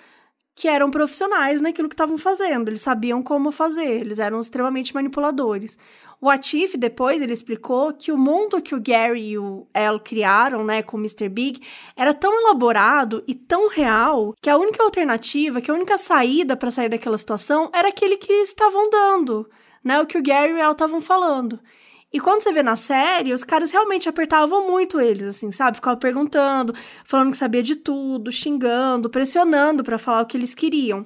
que eram profissionais naquilo que estavam fazendo. Eles sabiam como fazer, eles eram extremamente manipuladores. O Atif, depois, ele explicou que o mundo que o Gary e o El criaram, né, com o Mr. Big, era tão elaborado e tão real que a única alternativa, que a única saída para sair daquela situação era aquele que eles estavam dando, né, o que o Gary e o El estavam falando. E quando você vê na série, os caras realmente apertavam muito eles, assim, sabe? Ficavam perguntando, falando que sabia de tudo, xingando, pressionando para falar o que eles queriam.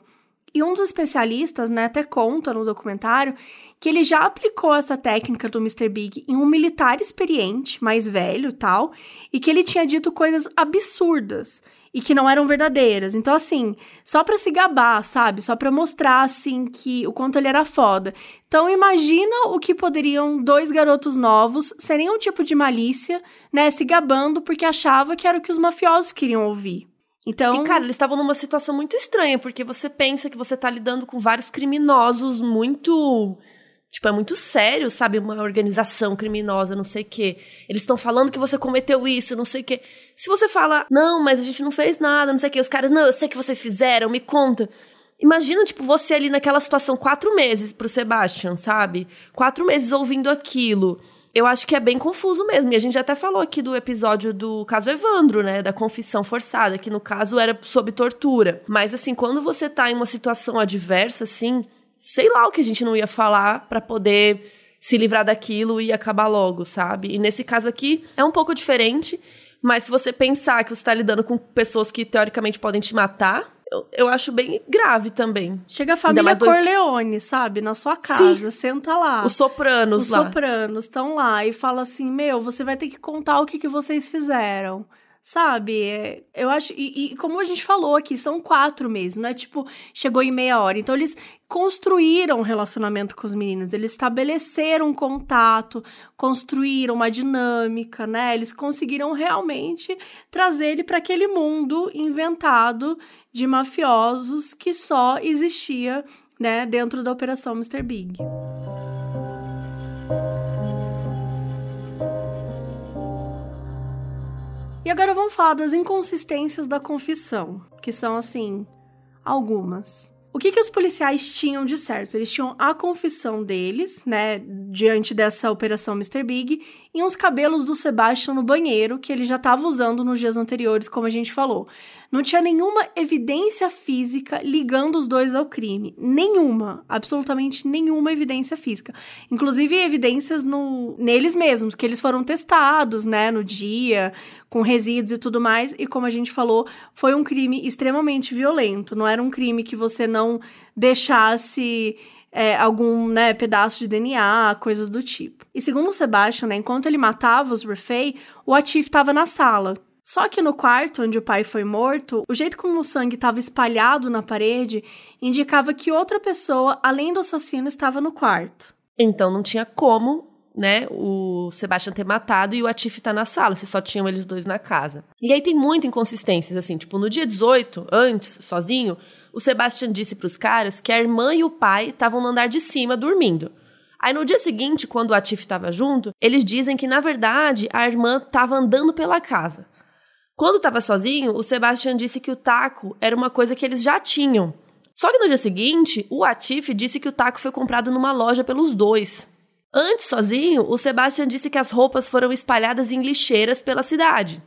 E um dos especialistas, né, até conta no documentário que ele já aplicou essa técnica do Mr. Big em um militar experiente, mais velho tal, e que ele tinha dito coisas absurdas e que não eram verdadeiras. Então, assim, só para se gabar, sabe? Só para mostrar, assim, que o quanto ele era foda. Então, imagina o que poderiam dois garotos novos, sem nenhum tipo de malícia, né? Se gabando porque achava que era o que os mafiosos queriam ouvir. Então... E, cara, eles estavam numa situação muito estranha, porque você pensa que você tá lidando com vários criminosos muito Tipo, é muito sério, sabe? Uma organização criminosa, não sei o quê. Eles estão falando que você cometeu isso, não sei o quê. Se você fala, não, mas a gente não fez nada, não sei o quê. Os caras, não, eu sei que vocês fizeram, me conta. Imagina, tipo, você ali naquela situação, quatro meses pro Sebastian, sabe? Quatro meses ouvindo aquilo. Eu acho que é bem confuso mesmo. E a gente até falou aqui do episódio do caso Evandro, né? Da confissão forçada, que no caso era sob tortura. Mas, assim, quando você tá em uma situação adversa, assim sei lá o que a gente não ia falar para poder se livrar daquilo e acabar logo, sabe? E nesse caso aqui é um pouco diferente, mas se você pensar que você tá lidando com pessoas que teoricamente podem te matar, eu, eu acho bem grave também. Chega a família dois... Corleone, sabe? Na sua casa, Sim. senta lá. Os sopranos Os lá. Os sopranos estão lá e fala assim: Meu, você vai ter que contar o que, que vocês fizeram sabe? É, eu acho. E, e, como a gente falou aqui, são quatro meses, não é tipo, chegou em meia hora. Então, eles construíram um relacionamento com os meninos, eles estabeleceram um contato, construíram uma dinâmica, né? Eles conseguiram realmente trazer ele para aquele mundo inventado de mafiosos que só existia, né, dentro da Operação Mr. Big. E agora vamos falar das inconsistências da confissão, que são assim, algumas. O que, que os policiais tinham de certo? Eles tinham a confissão deles, né, diante dessa operação Mr. Big, e uns cabelos do Sebastian no banheiro que ele já estava usando nos dias anteriores, como a gente falou. Não tinha nenhuma evidência física ligando os dois ao crime. Nenhuma. Absolutamente nenhuma evidência física. Inclusive evidências no, neles mesmos, que eles foram testados, né, no dia, com resíduos e tudo mais. E como a gente falou, foi um crime extremamente violento. Não era um crime que você não deixasse é, algum né, pedaço de DNA, coisas do tipo. E segundo o Sebastian, né, enquanto ele matava os Refei, o Atif estava na sala. Só que no quarto onde o pai foi morto, o jeito como o sangue estava espalhado na parede indicava que outra pessoa, além do assassino, estava no quarto. Então não tinha como, né, o Sebastian ter matado e o Atif estar tá na sala, se só tinham eles dois na casa. E aí tem muitas inconsistências, assim, tipo, no dia 18, antes, sozinho, o Sebastian disse para os caras que a irmã e o pai estavam no andar de cima dormindo. Aí no dia seguinte, quando o Atif estava junto, eles dizem que na verdade a irmã estava andando pela casa. Quando estava sozinho, o Sebastian disse que o taco era uma coisa que eles já tinham. Só que no dia seguinte, o Atif disse que o taco foi comprado numa loja pelos dois. Antes, sozinho, o Sebastian disse que as roupas foram espalhadas em lixeiras pela cidade.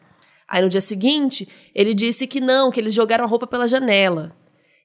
Aí no dia seguinte, ele disse que não, que eles jogaram a roupa pela janela.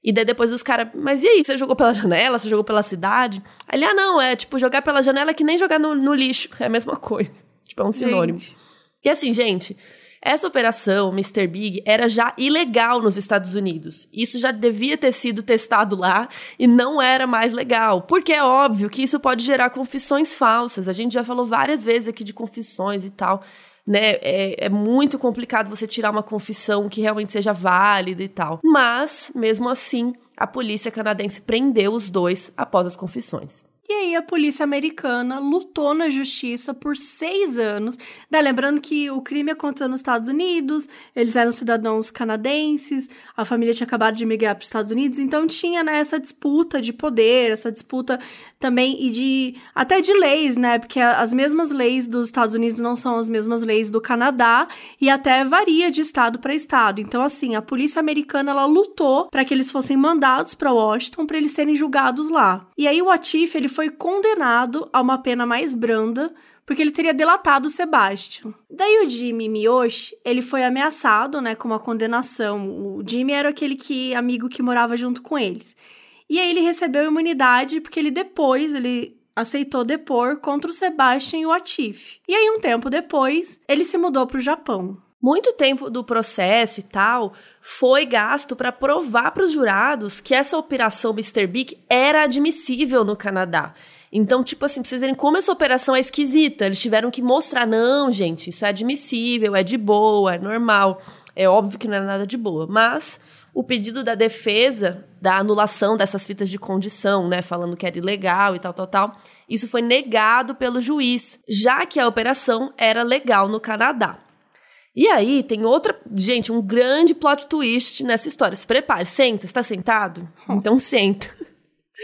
E daí depois os caras, mas e aí, você jogou pela janela? Você jogou pela cidade? Aí ele, ah, não, é tipo, jogar pela janela é que nem jogar no, no lixo. É a mesma coisa. Tipo, é um sinônimo. Gente. E assim, gente, essa operação, Mr. Big, era já ilegal nos Estados Unidos. Isso já devia ter sido testado lá e não era mais legal. Porque é óbvio que isso pode gerar confissões falsas. A gente já falou várias vezes aqui de confissões e tal. Né? É, é muito complicado você tirar uma confissão que realmente seja válida e tal. Mas, mesmo assim, a polícia canadense prendeu os dois após as confissões. E aí a polícia americana lutou na justiça por seis anos. Né? Lembrando que o crime aconteceu nos Estados Unidos, eles eram cidadãos canadenses, a família tinha acabado de migrar para os Estados Unidos, então tinha né, essa disputa de poder, essa disputa também e de até de leis, né? Porque as mesmas leis dos Estados Unidos não são as mesmas leis do Canadá e até varia de estado para estado. Então assim, a polícia americana ela lutou para que eles fossem mandados para Washington para eles serem julgados lá. E aí o Atif ele foi condenado a uma pena mais branda porque ele teria delatado o Sebastian. Daí o Jimmy Miyoshi, ele foi ameaçado, né, com uma condenação. O Jimmy era aquele que amigo que morava junto com eles. E aí ele recebeu imunidade porque ele depois, ele aceitou depor contra o Sebastian e o Atif. E aí um tempo depois, ele se mudou para o Japão. Muito tempo do processo e tal foi gasto para provar para os jurados que essa operação Mr. Big era admissível no Canadá. Então, tipo assim, pra vocês verem como essa operação é esquisita. Eles tiveram que mostrar, não, gente, isso é admissível, é de boa, é normal. É óbvio que não é nada de boa. Mas o pedido da defesa da anulação dessas fitas de condição, né, falando que era ilegal e tal, tal, tal, isso foi negado pelo juiz, já que a operação era legal no Canadá. E aí tem outra, gente, um grande plot twist nessa história. Se prepare, senta, está sentado? Nossa. Então senta.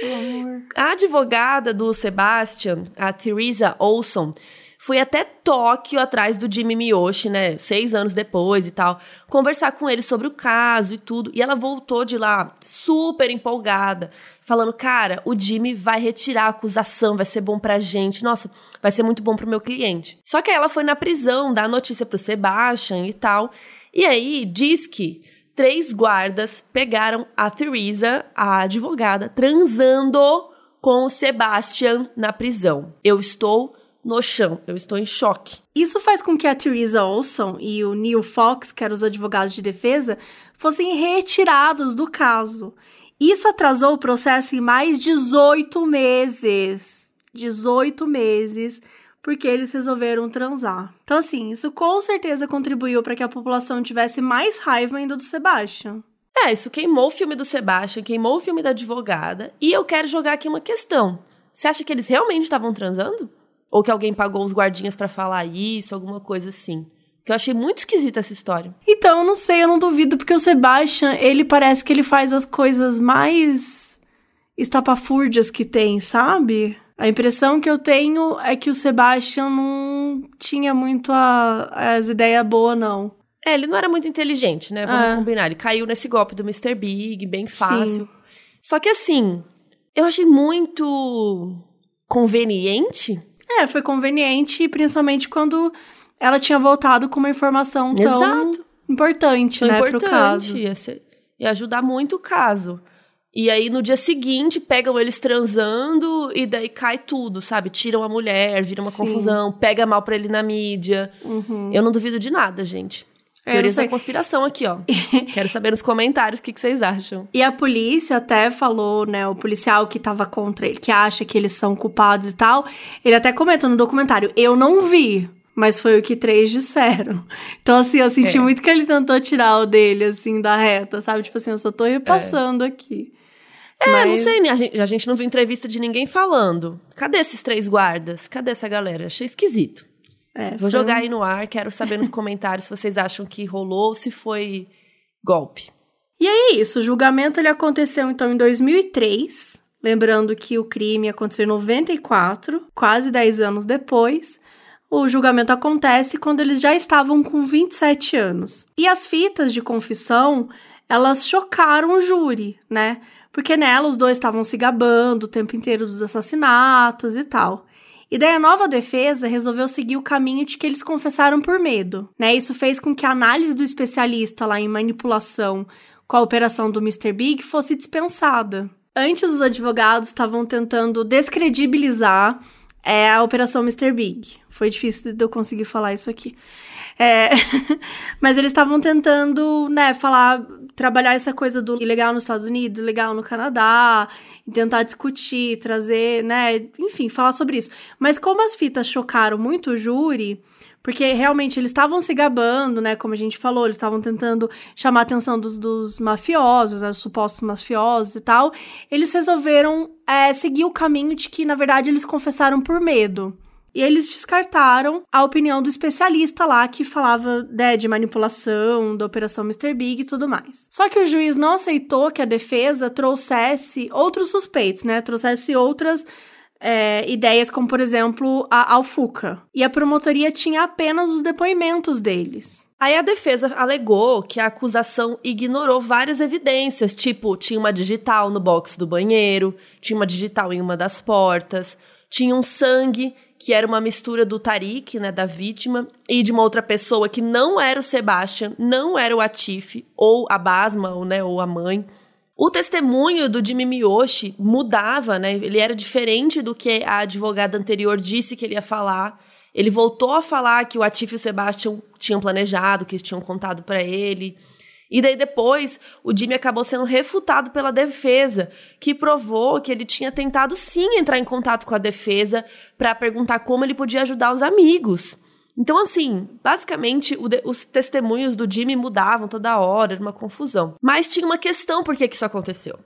Amor. A advogada do Sebastian, a Theresa Olson, foi até Tóquio atrás do Jimmy Miyoshi, né? Seis anos depois e tal, conversar com ele sobre o caso e tudo. E ela voltou de lá super empolgada, falando: Cara, o Jimmy vai retirar a acusação, vai ser bom pra gente. Nossa, vai ser muito bom pro meu cliente. Só que aí ela foi na prisão dar a notícia pro Sebastian e tal. E aí diz que três guardas pegaram a Theresa, a advogada, transando com o Sebastian na prisão. Eu estou no chão, eu estou em choque. Isso faz com que a Theresa Olson e o Neil Fox, que eram os advogados de defesa, fossem retirados do caso. Isso atrasou o processo em mais 18 meses. 18 meses, porque eles resolveram transar. Então, assim, isso com certeza contribuiu para que a população tivesse mais raiva ainda do Sebastian. É, isso queimou o filme do Sebastian, queimou o filme da advogada. E eu quero jogar aqui uma questão. Você acha que eles realmente estavam transando? Ou que alguém pagou os guardinhas para falar isso, alguma coisa assim? Que eu achei muito esquisita essa história. Então, eu não sei, eu não duvido, porque o Sebastian, ele parece que ele faz as coisas mais estapafúrdias que tem, sabe? A impressão que eu tenho é que o Sebastian não tinha muito a- as ideias boas, não. É, ele não era muito inteligente, né? Vamos É. combinar. Ele caiu nesse golpe do Mr. Big, bem fácil. Só que assim, eu achei muito conveniente. É, foi conveniente, principalmente quando ela tinha voltado com uma informação tão Exato. importante, Foi né, pro importante. caso. Ia, ser- ia ajudar muito o caso. E aí, no dia seguinte, pegam eles transando e daí cai tudo, sabe? Tiram a mulher, vira uma Sim. confusão, pega mal pra ele na mídia. Uhum. Eu não duvido de nada, gente. É, Teorias da conspiração aqui, ó. Quero saber nos comentários o que, que vocês acham. E a polícia até falou, né, o policial que tava contra ele, que acha que eles são culpados e tal, ele até comenta no documentário, eu não vi, mas foi o que três disseram. Então, assim, eu senti É. muito que ele tentou tirar o dele, assim, da reta, sabe? Tipo assim, eu só tô repassando aqui. É, não sei, né? a gente, a gente não viu entrevista de ninguém falando. Cadê esses três guardas? Cadê essa galera? Achei esquisito. É, Vou foi jogar aí no ar, quero saber nos comentários se vocês acham que rolou ou se foi golpe. E é isso, o julgamento ele aconteceu então em 2003, lembrando que o crime aconteceu em 94, quase 10 anos depois. O julgamento acontece quando eles já estavam com 27 anos. E as fitas de confissão, elas chocaram o júri, né? Porque nela os dois estavam se gabando o tempo inteiro dos assassinatos e tal. E daí a nova defesa resolveu seguir o caminho de que eles confessaram por medo, né? Isso fez com que a análise do especialista lá em manipulação com a operação do Mr. Big fosse dispensada. Antes, os advogados estavam tentando descredibilizar é, a operação Mr. Big. Foi difícil de eu conseguir falar isso aqui. É, mas eles estavam tentando, né, falar, trabalhar essa coisa do ilegal nos Estados Unidos, ilegal no Canadá, tentar discutir, trazer, né, enfim, falar sobre isso. Mas como as fitas chocaram muito o júri, porque realmente eles estavam se gabando, né? Como a gente falou, eles estavam tentando chamar a atenção dos, dos mafiosos, né, os supostos mafiosos e tal. Eles resolveram é, seguir o caminho de que, na verdade, eles confessaram por medo. E eles descartaram a opinião do especialista lá que falava né, de manipulação, da operação Mr. Big e tudo mais. Só que o juiz não aceitou que a defesa trouxesse outros suspeitos, né? Trouxesse outras é, ideias como, por exemplo, a Alfuca. E a promotoria tinha apenas os depoimentos deles. Aí a defesa alegou que a acusação ignorou várias evidências, tipo, tinha uma digital no box do banheiro, tinha uma digital em uma das portas, tinha um sangue que era uma mistura do Tariq, né, da vítima, e de uma outra pessoa que não era o Sebastian, não era o Atif, ou a Basma, ou, né, ou a mãe. O testemunho do Jimmy Miyoshi mudava, né? Ele era diferente do que a advogada anterior disse que ele ia falar. Ele voltou a falar que o Atif e o Sebastian tinham planejado, que eles tinham contado para ele. E daí depois, o Jimmy acabou sendo refutado pela defesa, que provou que ele tinha tentado sim entrar em contato com a defesa para perguntar como ele podia ajudar os amigos. Então, assim, basicamente, os testemunhos do Jimmy mudavam toda hora, era uma confusão. Mas tinha uma questão por que, que isso aconteceu.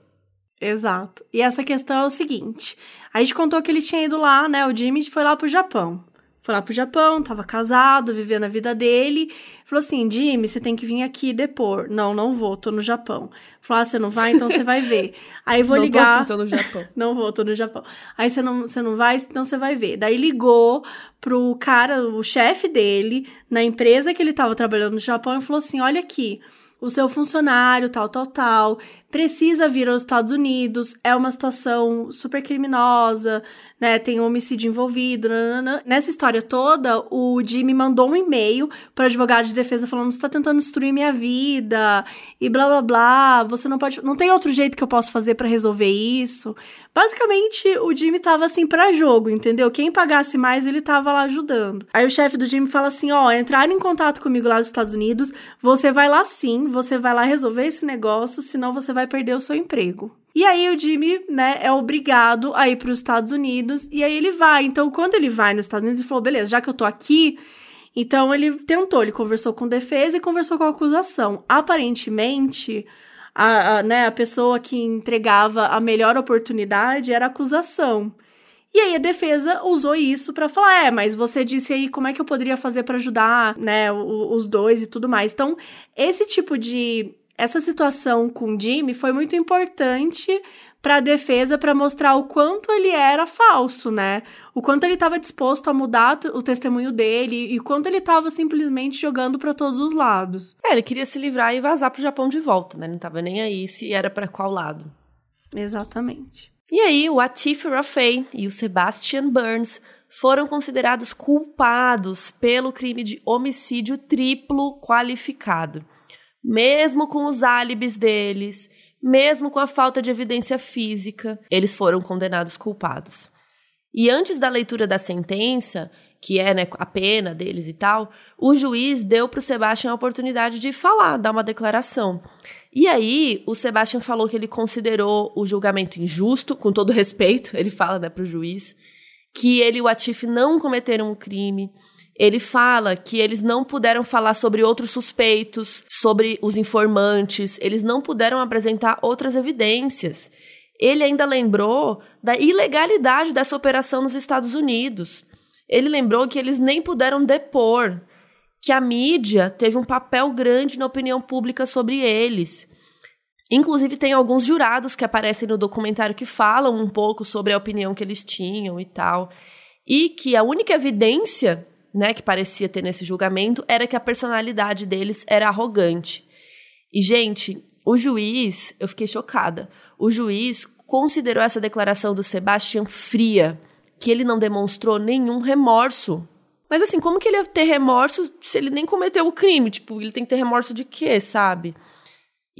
Exato. E essa questão é o seguinte: a gente contou que ele tinha ido lá, né? O Jimmy foi lá pro Japão. Foi lá pro Japão, tava casado, vivendo a vida dele. Falou assim: Jimmy, você tem que vir aqui depor. Não, não vou, tô no Japão. Falou: ah, você não vai, então você vai ver. Aí vou não ligar. Tô, tô no Japão. não vou, tô no Japão. Aí você não, você não vai, então você vai ver. Daí ligou pro cara, o chefe dele, na empresa que ele tava trabalhando no Japão, e falou assim: olha aqui o seu funcionário, tal, tal, tal, precisa vir aos Estados Unidos, é uma situação super criminosa, né? Tem um homicídio envolvido. Nanana. Nessa história toda, o Jimmy mandou um e-mail para advogado de defesa falando: você tá tentando destruir minha vida e blá blá blá. Você não pode. Não tem outro jeito que eu possa fazer para resolver isso. Basicamente, o Jimmy tava assim para jogo, entendeu? Quem pagasse mais, ele tava lá ajudando. Aí o chefe do Jimmy fala assim: ó, entrar em contato comigo lá nos Estados Unidos, você vai lá sim, você vai lá resolver esse negócio, senão você vai perder o seu emprego. E aí o Jimmy, né, é obrigado a ir para os Estados Unidos e aí ele vai. Então, quando ele vai nos Estados Unidos, ele falou: beleza, já que eu tô aqui. Então, ele tentou, ele conversou com defesa e conversou com a acusação. Aparentemente, a, a, né, a pessoa que entregava a melhor oportunidade era a acusação. E aí a defesa usou isso para falar, é, mas você disse aí como é que eu poderia fazer para ajudar, né, os dois e tudo mais. Então, esse tipo de essa situação com o Jimmy foi muito importante para a defesa para mostrar o quanto ele era falso, né? O quanto ele estava disposto a mudar o testemunho dele e o quanto ele estava simplesmente jogando para todos os lados. É, ele queria se livrar e vazar pro Japão de volta, né? Não tava nem aí se era para qual lado. Exatamente. E aí, o Atif Rafay e o Sebastian Burns foram considerados culpados pelo crime de homicídio triplo qualificado mesmo com os álibis deles, mesmo com a falta de evidência física, eles foram condenados culpados. E antes da leitura da sentença, que é né, a pena deles e tal, o juiz deu para o Sebastian a oportunidade de falar, dar uma declaração. E aí, o Sebastian falou que ele considerou o julgamento injusto, com todo respeito, ele fala né, para o juiz, que ele e o Atif não cometeram um crime, ele fala que eles não puderam falar sobre outros suspeitos, sobre os informantes, eles não puderam apresentar outras evidências. Ele ainda lembrou da ilegalidade dessa operação nos Estados Unidos. Ele lembrou que eles nem puderam depor, que a mídia teve um papel grande na opinião pública sobre eles. Inclusive, tem alguns jurados que aparecem no documentário que falam um pouco sobre a opinião que eles tinham e tal. E que a única evidência né, que parecia ter nesse julgamento era que a personalidade deles era arrogante. E, gente, o juiz, eu fiquei chocada. O juiz considerou essa declaração do Sebastian fria, que ele não demonstrou nenhum remorso. Mas assim, como que ele ia ter remorso se ele nem cometeu o crime? Tipo, ele tem que ter remorso de quê, sabe?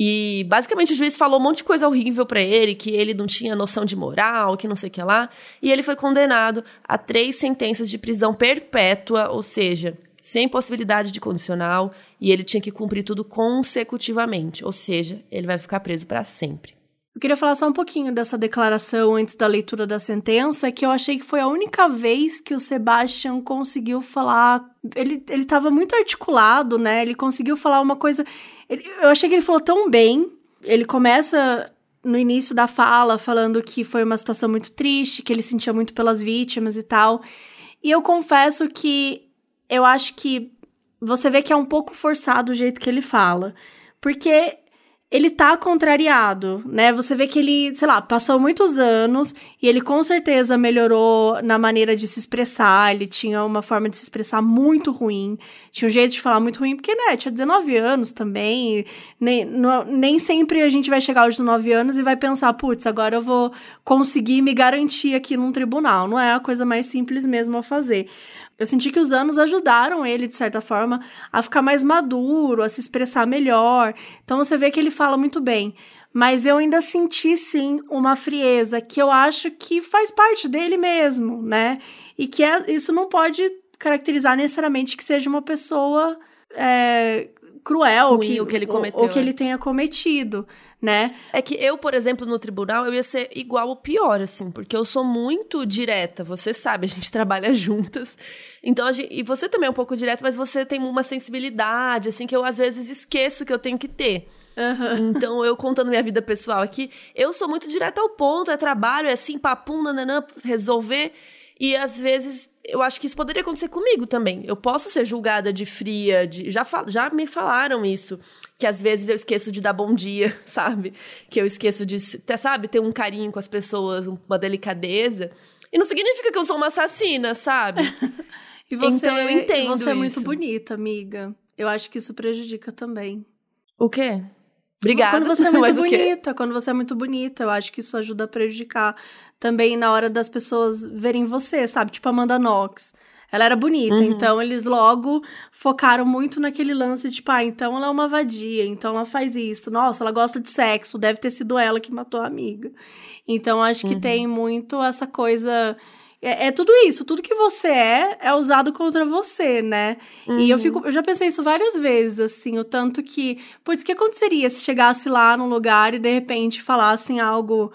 E basicamente o juiz falou um monte de coisa horrível para ele, que ele não tinha noção de moral, que não sei o que lá. E ele foi condenado a três sentenças de prisão perpétua, ou seja, sem possibilidade de condicional, e ele tinha que cumprir tudo consecutivamente, ou seja, ele vai ficar preso para sempre. Eu queria falar só um pouquinho dessa declaração antes da leitura da sentença, que eu achei que foi a única vez que o Sebastian conseguiu falar. Ele, ele tava muito articulado, né? Ele conseguiu falar uma coisa. Ele, eu achei que ele falou tão bem. Ele começa no início da fala falando que foi uma situação muito triste, que ele sentia muito pelas vítimas e tal. E eu confesso que eu acho que você vê que é um pouco forçado o jeito que ele fala. Porque ele tá contrariado, né? Você vê que ele, sei lá, passou muitos anos e ele com certeza melhorou na maneira de se expressar. Ele tinha uma forma de se expressar muito ruim, tinha um jeito de falar muito ruim, porque, né, tinha 19 anos também. Nem, não, nem sempre a gente vai chegar aos 19 anos e vai pensar, putz, agora eu vou conseguir me garantir aqui num tribunal. Não é a coisa mais simples mesmo a fazer. Eu senti que os anos ajudaram ele, de certa forma, a ficar mais maduro, a se expressar melhor. Então você vê que ele fala muito bem. Mas eu ainda senti, sim, uma frieza que eu acho que faz parte dele mesmo, né? E que é, isso não pode caracterizar necessariamente que seja uma pessoa é, cruel Ruim, que, o que ele cometeu, ou, ou que ele tenha cometido né? É que eu, por exemplo, no tribunal, eu ia ser igual ou pior, assim, porque eu sou muito direta, você sabe, a gente trabalha juntas. Então, gente, e você também é um pouco direta, mas você tem uma sensibilidade, assim, que eu às vezes esqueço que eu tenho que ter. Uhum. Então, eu contando minha vida pessoal aqui, eu sou muito direta ao ponto, é trabalho, é assim, papum, nananã, resolver. E às vezes eu acho que isso poderia acontecer comigo também. Eu posso ser julgada de fria, de já, já me falaram isso que às vezes eu esqueço de dar bom dia, sabe? Que eu esqueço de, sabe, ter um carinho com as pessoas, uma delicadeza. E não significa que eu sou uma assassina, sabe? e você, então eu entendo. Você isso. é muito bonita, amiga. Eu acho que isso prejudica também. O quê? Obrigada. Quando você é muito bonita, quando você é muito bonita, eu acho que isso ajuda a prejudicar também na hora das pessoas verem você, sabe? Tipo Amanda Knox. Ela era bonita, uhum. então eles logo focaram muito naquele lance de, tipo, ah, então ela é uma vadia, então ela faz isso. Nossa, ela gosta de sexo, deve ter sido ela que matou a amiga. Então acho que uhum. tem muito essa coisa. É, é, tudo isso, tudo que você é é usado contra você, né? Uhum. E eu uhum. fico, eu já pensei isso várias vezes, assim, o tanto que, putz, o que aconteceria se chegasse lá num lugar e de repente falassem algo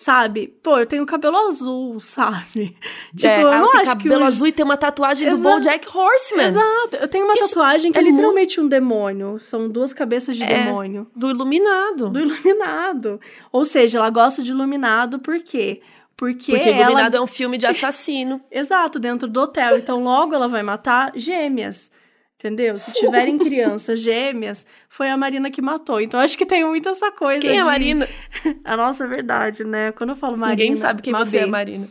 sabe? Pô, eu tenho cabelo azul, sabe? Tipo, é, eu não acho cabelo que azul e tem uma tatuagem Exato. do BoJack Horseman. Exato. Eu tenho uma Isso tatuagem que é, é literalmente um demônio. São duas cabeças de é, demônio. Do iluminado. Do iluminado. Ou seja, ela gosta de iluminado por quê? Porque, Porque Iluminado ela... é um filme de assassino. Exato, dentro do hotel. Então, logo ela vai matar gêmeas. Entendeu? Se tiverem crianças gêmeas, foi a Marina que matou. Então acho que tem muito essa coisa. Quem de... é a Marina? a nossa é verdade, né? Quando eu falo Marina. Ninguém sabe quem você é, Marina.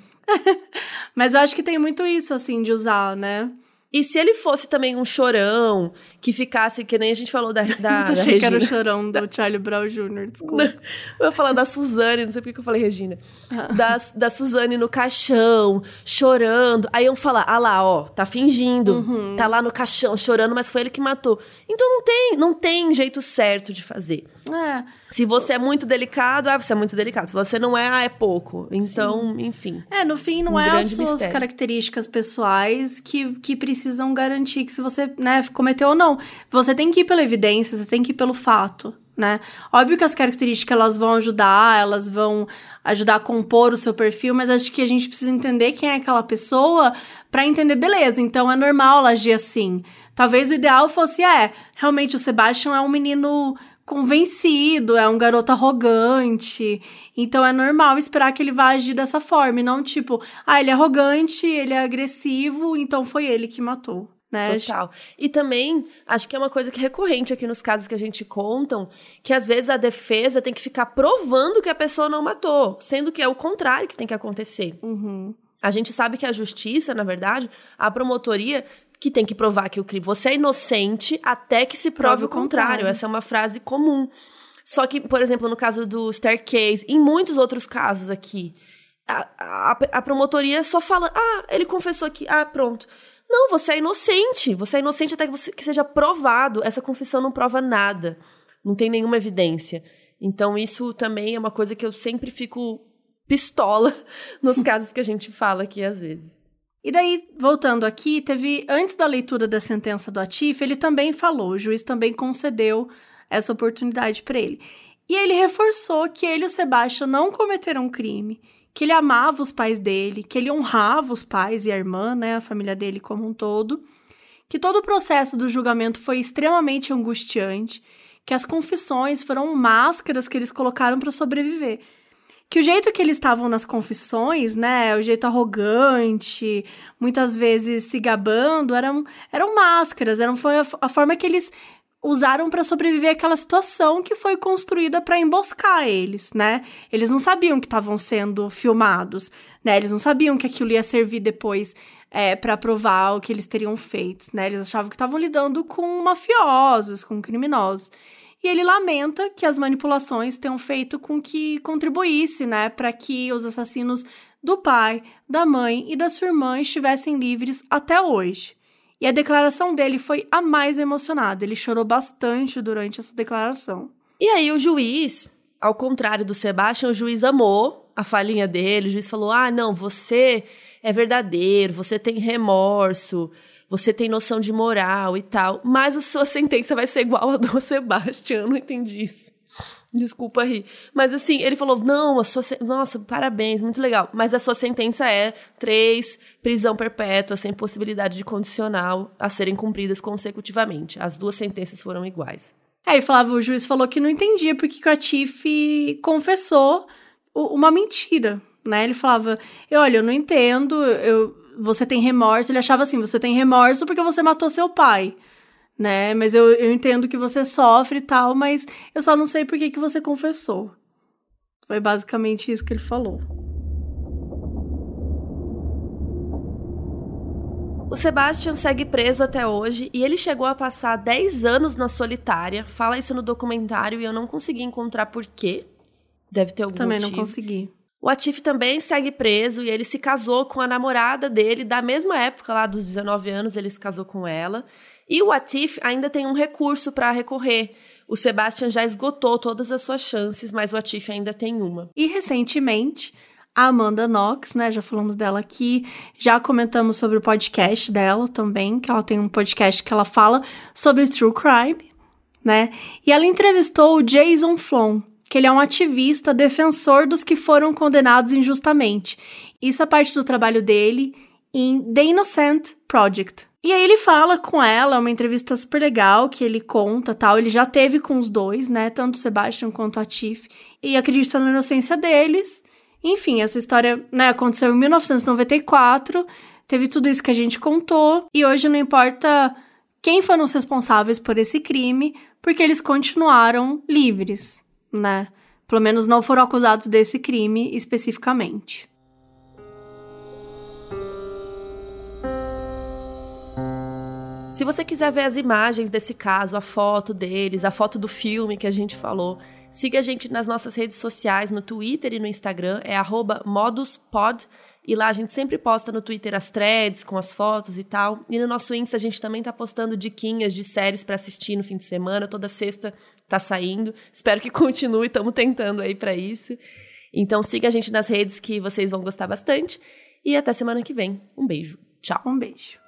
Mas eu acho que tem muito isso, assim, de usar, né? E se ele fosse também um chorão, que ficasse, que nem a gente falou da, da, da achei que era o chorão do Charlie Brown Jr., desculpa. eu vou falar da Suzane, não sei por que eu falei Regina. Ah. Da, da Suzane no caixão, chorando. Aí eu falar, ah lá, ó, tá fingindo. Uhum. Tá lá no caixão, chorando, mas foi ele que matou. Então não tem, não tem jeito certo de fazer. É. Se você é muito delicado, ah, você é muito delicado. Se você não é, ah, é pouco. Então, Sim. enfim. É, no fim, não um é as suas mistério. características pessoais que, que precisam garantir que se você, né, cometeu ou não. Você tem que ir pela evidência, você tem que ir pelo fato, né? Óbvio que as características elas vão ajudar, elas vão ajudar a compor o seu perfil, mas acho que a gente precisa entender quem é aquela pessoa para entender, beleza, então é normal ela agir assim. Talvez o ideal fosse, é, realmente o Sebastian é um menino convencido, é um garoto arrogante. Então é normal esperar que ele vá agir dessa forma, e não tipo, ah, ele é arrogante, ele é agressivo, então foi ele que matou. Né? Total. E também, acho que é uma coisa que é recorrente aqui nos casos que a gente contam, que às vezes a defesa tem que ficar provando que a pessoa não matou, sendo que é o contrário que tem que acontecer. Uhum. A gente sabe que a justiça, na verdade, a promotoria que tem que provar que o crime. Você é inocente até que se prove, prove o contrário. contrário. Essa é uma frase comum. Só que, por exemplo, no caso do Staircase, em muitos outros casos aqui, a, a, a promotoria só fala: ah, ele confessou aqui, ah, pronto. Não, você é inocente. Você é inocente até que, você, que seja provado. Essa confissão não prova nada. Não tem nenhuma evidência. Então, isso também é uma coisa que eu sempre fico pistola nos casos que a gente fala aqui às vezes. E daí, voltando aqui, teve antes da leitura da sentença do Atif, ele também falou, o juiz também concedeu essa oportunidade para ele. E ele reforçou que ele e o Sebastião não cometeram crime, que ele amava os pais dele, que ele honrava os pais e a irmã, né, a família dele como um todo, que todo o processo do julgamento foi extremamente angustiante, que as confissões foram máscaras que eles colocaram para sobreviver que o jeito que eles estavam nas confissões, né, o jeito arrogante, muitas vezes se gabando, eram, eram máscaras, eram, foi a, a forma que eles usaram para sobreviver àquela situação que foi construída para emboscar eles, né? Eles não sabiam que estavam sendo filmados, né? Eles não sabiam que aquilo ia servir depois é, para provar o que eles teriam feito, né? Eles achavam que estavam lidando com mafiosos, com criminosos. E ele lamenta que as manipulações tenham feito com que contribuísse, né, para que os assassinos do pai, da mãe e da sua irmã estivessem livres até hoje. E a declaração dele foi a mais emocionada. Ele chorou bastante durante essa declaração. E aí o juiz, ao contrário do Sebastião, o juiz amou a falinha dele. O juiz falou: "Ah, não, você é verdadeiro, você tem remorso, você tem noção de moral e tal, mas a sua sentença vai ser igual a do Sebastião, não entendi isso. Desculpa rir. Mas assim, ele falou: não, a sua. Nossa, parabéns, muito legal. Mas a sua sentença é três, prisão perpétua, sem possibilidade de condicional a serem cumpridas consecutivamente. As duas sentenças foram iguais. É, e falava, o juiz falou que não entendia porque que o Atif confessou uma mentira, né? Ele falava: olha, eu não entendo, eu, você tem remorso. Ele achava assim: você tem remorso porque você matou seu pai, né? Mas eu, eu entendo que você sofre e tal, mas eu só não sei por que, que você confessou. Foi basicamente isso que ele falou. O Sebastian segue preso até hoje e ele chegou a passar 10 anos na solitária. Fala isso no documentário e eu não consegui encontrar por quê. Deve ter algum Também motivo. não consegui. O Atif também segue preso e ele se casou com a namorada dele da mesma época, lá dos 19 anos, ele se casou com ela. E o Atif ainda tem um recurso para recorrer. O Sebastian já esgotou todas as suas chances, mas o Atif ainda tem uma. E recentemente, a Amanda Knox, né, já falamos dela aqui, já comentamos sobre o podcast dela também, que ela tem um podcast que ela fala sobre true crime, né? E ela entrevistou o Jason Flom, que ele é um ativista defensor dos que foram condenados injustamente. Isso é parte do trabalho dele em The Innocent Project. E aí ele fala com ela, é uma entrevista super legal que ele conta, tal, ele já teve com os dois, né, tanto o Sebastian quanto a Tiff, e acredita na inocência deles. Enfim, essa história, né, aconteceu em 1994, teve tudo isso que a gente contou, e hoje não importa quem foram os responsáveis por esse crime, porque eles continuaram livres né? Pelo menos não foram acusados desse crime especificamente. Se você quiser ver as imagens desse caso, a foto deles, a foto do filme que a gente falou, siga a gente nas nossas redes sociais, no Twitter e no Instagram, é moduspod. E lá a gente sempre posta no Twitter as threads com as fotos e tal. E no nosso Insta a gente também tá postando diquinhas de séries para assistir no fim de semana. Toda sexta tá saindo. Espero que continue, estamos tentando aí para isso. Então siga a gente nas redes que vocês vão gostar bastante. E até semana que vem. Um beijo. Tchau. Um beijo.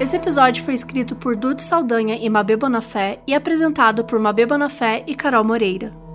Esse episódio foi escrito por Dude Saldanha e Mabê Bonafé e apresentado por Mabê Bonafé e Carol Moreira.